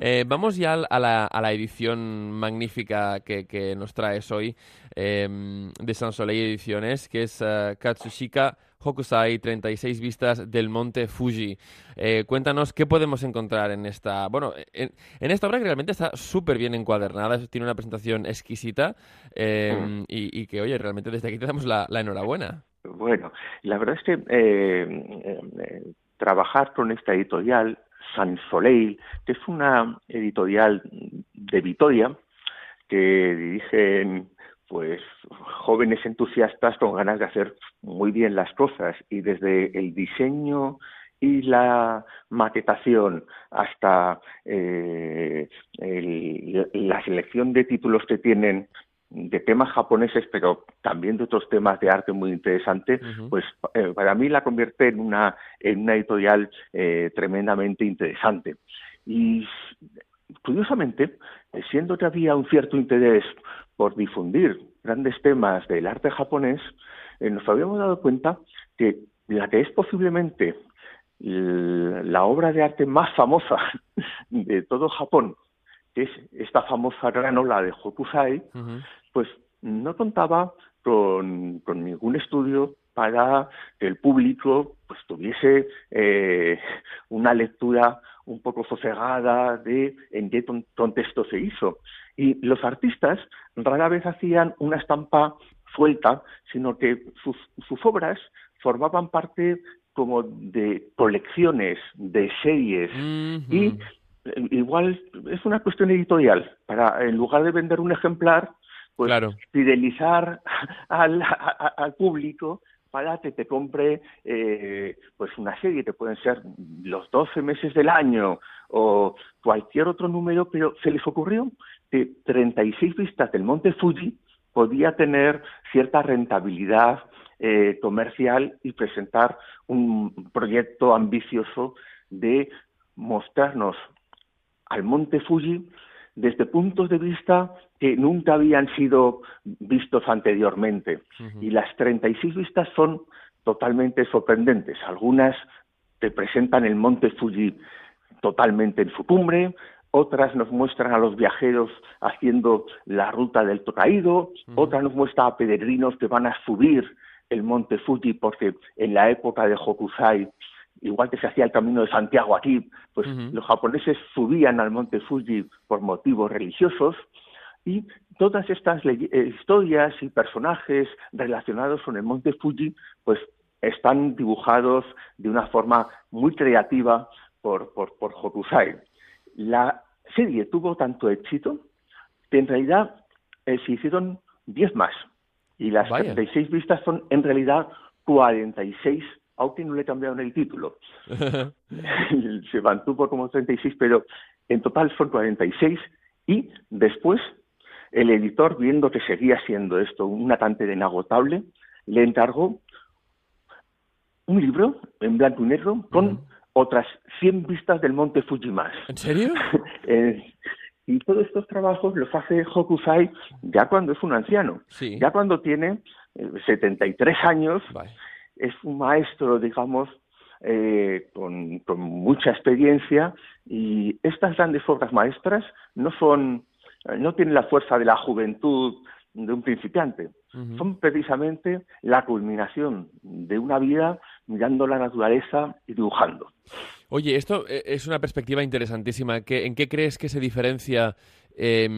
Eh, vamos ya a la, a la edición magnífica que, que, nos traes hoy em, de San Soleil Ediciones, que es uh, Katsushika Hokusai, 36 vistas del monte Fuji. Eh, cuéntanos qué podemos encontrar en esta, bueno, en, esta obra que realmente está súper bien encuadernada, tiene una presentación exquisita eh, mm. y, que, oye, realmente desde aquí te damos la, enhorabuena. Bueno, la verdad es que eh, trabajar con esta editorial, San Soleil, que es una editorial de Vitoria, que dirigen pues jóvenes entusiastas con ganas de hacer muy bien las cosas y desde el diseño y la maquetación hasta eh, la selección de títulos que tienen de temas japoneses, pero también de otros temas de arte muy interesantes, pues eh, para mí la convierte en una, en una editorial eh, tremendamente interesante. Y curiosamente, siendo que había un cierto interés por difundir grandes temas del arte japonés, eh, nos habíamos dado cuenta que la que es posiblemente la obra de arte más famosa de todo Japón, que es esta famosa granola de Hokusai, pues no contaba con, ningún estudio para que el público pues tuviese eh, una lectura un poco sosegada de en qué contexto se hizo. Y los artistas rara vez hacían una estampa suelta, sino que sus, obras formaban parte como de colecciones, de series, y eh, igual es una cuestión editorial, para en lugar de vender un ejemplar, pues fidelizar al, al público para que te compre eh, pues una serie, que pueden ser los 12 meses del año o cualquier otro número, pero se les ocurrió que 36 vistas del Monte Fuji podía tener cierta rentabilidad eh, comercial y presentar un proyecto ambicioso de mostrarnos al Monte Fuji desde puntos de vista que nunca habían sido vistos anteriormente. Y las 36 vistas son totalmente sorprendentes. Algunas te presentan el monte Fuji totalmente en su cumbre, otras nos muestran a los viajeros haciendo la ruta del Tokaido, otras nos muestran a peregrinos que van a subir el monte Fuji porque en la época de Hokusai igual que se hacía el camino de Santiago aquí, pues los japoneses subían al monte Fuji por motivos religiosos y todas estas eh, historias y personajes relacionados con el monte Fuji, pues están dibujados de una forma muy creativa por, por, por Hokusai. La serie tuvo tanto éxito que en realidad eh, se hicieron 10 más y las 36 vistas son en realidad 46 Aunque no le cambiaron el título. se mantuvo como 36, pero en total son 46 y después el editor, viendo que seguía siendo esto una cantidad inagotable, le encargó un libro en blanco y negro con otras 100 vistas del monte Fuji más. ¿En serio? Eh, y todos estos trabajos los hace Hokusai ya cuando es un anciano, ya cuando tiene 73 eh, años es un maestro, digamos, eh, con, mucha experiencia y estas grandes obras maestras no son, no tienen la fuerza de la juventud de un principiante, son precisamente la culminación de una vida mirando la naturaleza y dibujando. Oye, esto eh, es una perspectiva interesantísima. ¿En qué crees que se diferencia eh,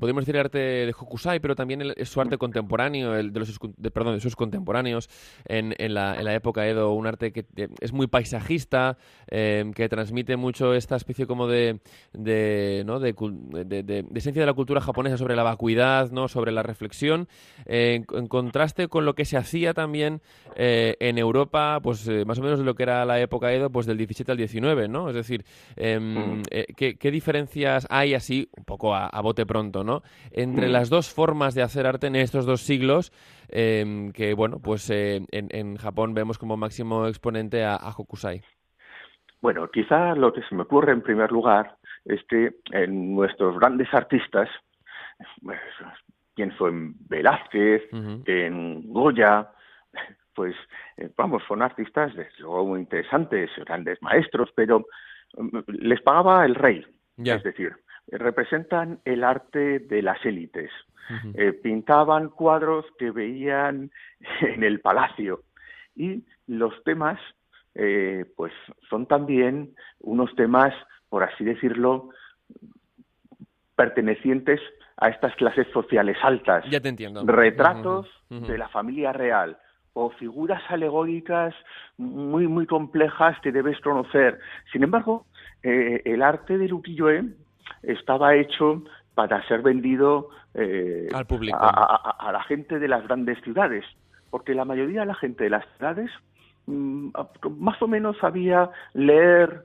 podemos decir arte de Hokusai, pero también es su arte contemporáneo, el de los perdón, de sus contemporáneos en, en, la, en, la, época Edo, un arte que es muy paisajista, em, que transmite mucho esta especie como de, de, ¿no? de, de, esencia de la cultura japonesa sobre la vacuidad, ¿no? sobre la reflexión, en, contraste con lo que se hacía también eh, en Europa, pues eh, más o menos de lo que era la época Edo, pues del 17 al 19, ¿no? Es decir, em, eh, ¿qué, ¿qué diferencias hay así, un poco a, bote pronto, ¿no? Entre mm. las dos formas de hacer arte en estos dos siglos, em, que bueno, pues eh, en, Japón vemos como máximo exponente a, Hokusai. Bueno, quizá lo que se me ocurre en primer lugar este, en nuestros grandes artistas, pues, pienso en Velázquez, en Goya, pues eh, vamos, son artistas desde luego muy interesantes, grandes maestros, pero mm, les pagaba el rey, es decir, representan el arte de las élites. Eh, pintaban cuadros que veían en el palacio y los temas eh, pues son también unos temas por así decirlo pertenecientes a estas clases sociales altas Ya te entiendo. retratos de la familia real o figuras alegóricas muy muy complejas que debes conocer. Sin embargo, eh, el arte del ukiyo-e estaba hecho para ser vendido eh, Al público. A, a- a la gente de las grandes ciudades, porque la mayoría de la gente de las ciudades mm, más o menos sabía leer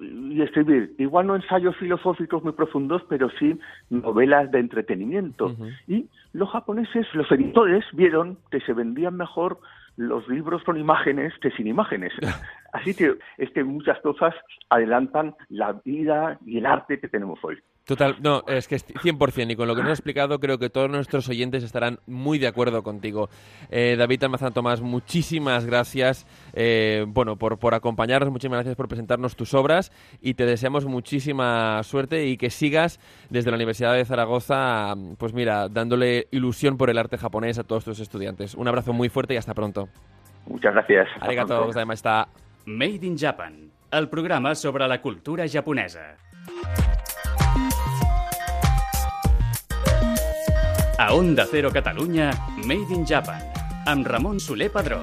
y escribir. Igual no ensayos filosóficos muy profundos, pero sí novelas de entretenimiento. Y los japoneses, los editores, vieron que se vendían mejor los libros con imágenes que sin imágenes. Así que es que muchas cosas adelantan la vida y el arte que tenemos hoy. Total, no, es que es 100%, y con lo que nos has explicado creo que todos nuestros oyentes estarán muy de acuerdo contigo. Eh, David Almazán Tomás, muchísimas gracias eh, bueno, por, por acompañarnos, muchísimas gracias por presentarnos tus obras y te deseamos muchísima suerte y que sigas desde la Universidad de Zaragoza, pues mira, dándole ilusión por el arte japonés a todos tus estudiantes. Un abrazo muy fuerte y hasta pronto. Muchas gracias. Hasta Arigato gozaimashita. Made in Japan, el programa sobre la cultura japonesa. A Onda Cero Catalunya, Made in Japan, amb Ramon Soler Padró.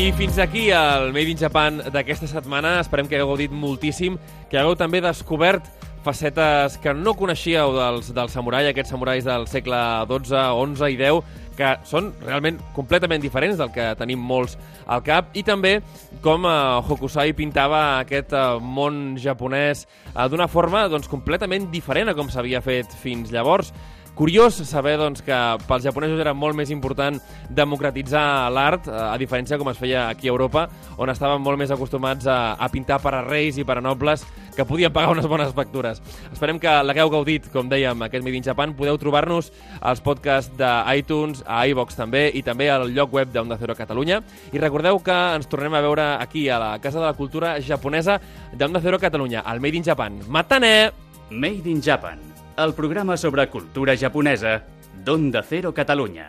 I fins aquí el Made in Japan d'aquesta setmana. Esperem que hagueu gaudit moltíssim, que hagueu també descobert facetes que no coneixíeu dels, del samurai, aquests samurais del segle XII, XI i X, que són realment completament diferents del que tenim molts al cap, i també com eh, Hokusai pintava aquest eh, món japonès eh, d'una forma doncs, completament diferent a com s'havia fet fins llavors. Curiós saber doncs, que pels japonesos era molt més important democratitzar l'art, eh, a diferència com es feia aquí a Europa, on estaven molt més acostumats a, a pintar per a reis i per a nobles que podien pagar unes bones factures. Esperem que l'hagueu gaudit, com dèiem, aquest Made in Japan. Podeu trobar-nos als podcasts d'iTunes, a iVox també, i també al lloc web d'Onda Cero Catalunya. I recordeu que ens tornem a veure aquí, a la Casa de la Cultura Japonesa d'Onda Cero Catalunya, al Made in Japan. Matane! Made in Japan, el programa sobre cultura japonesa d'Onda Cero Catalunya.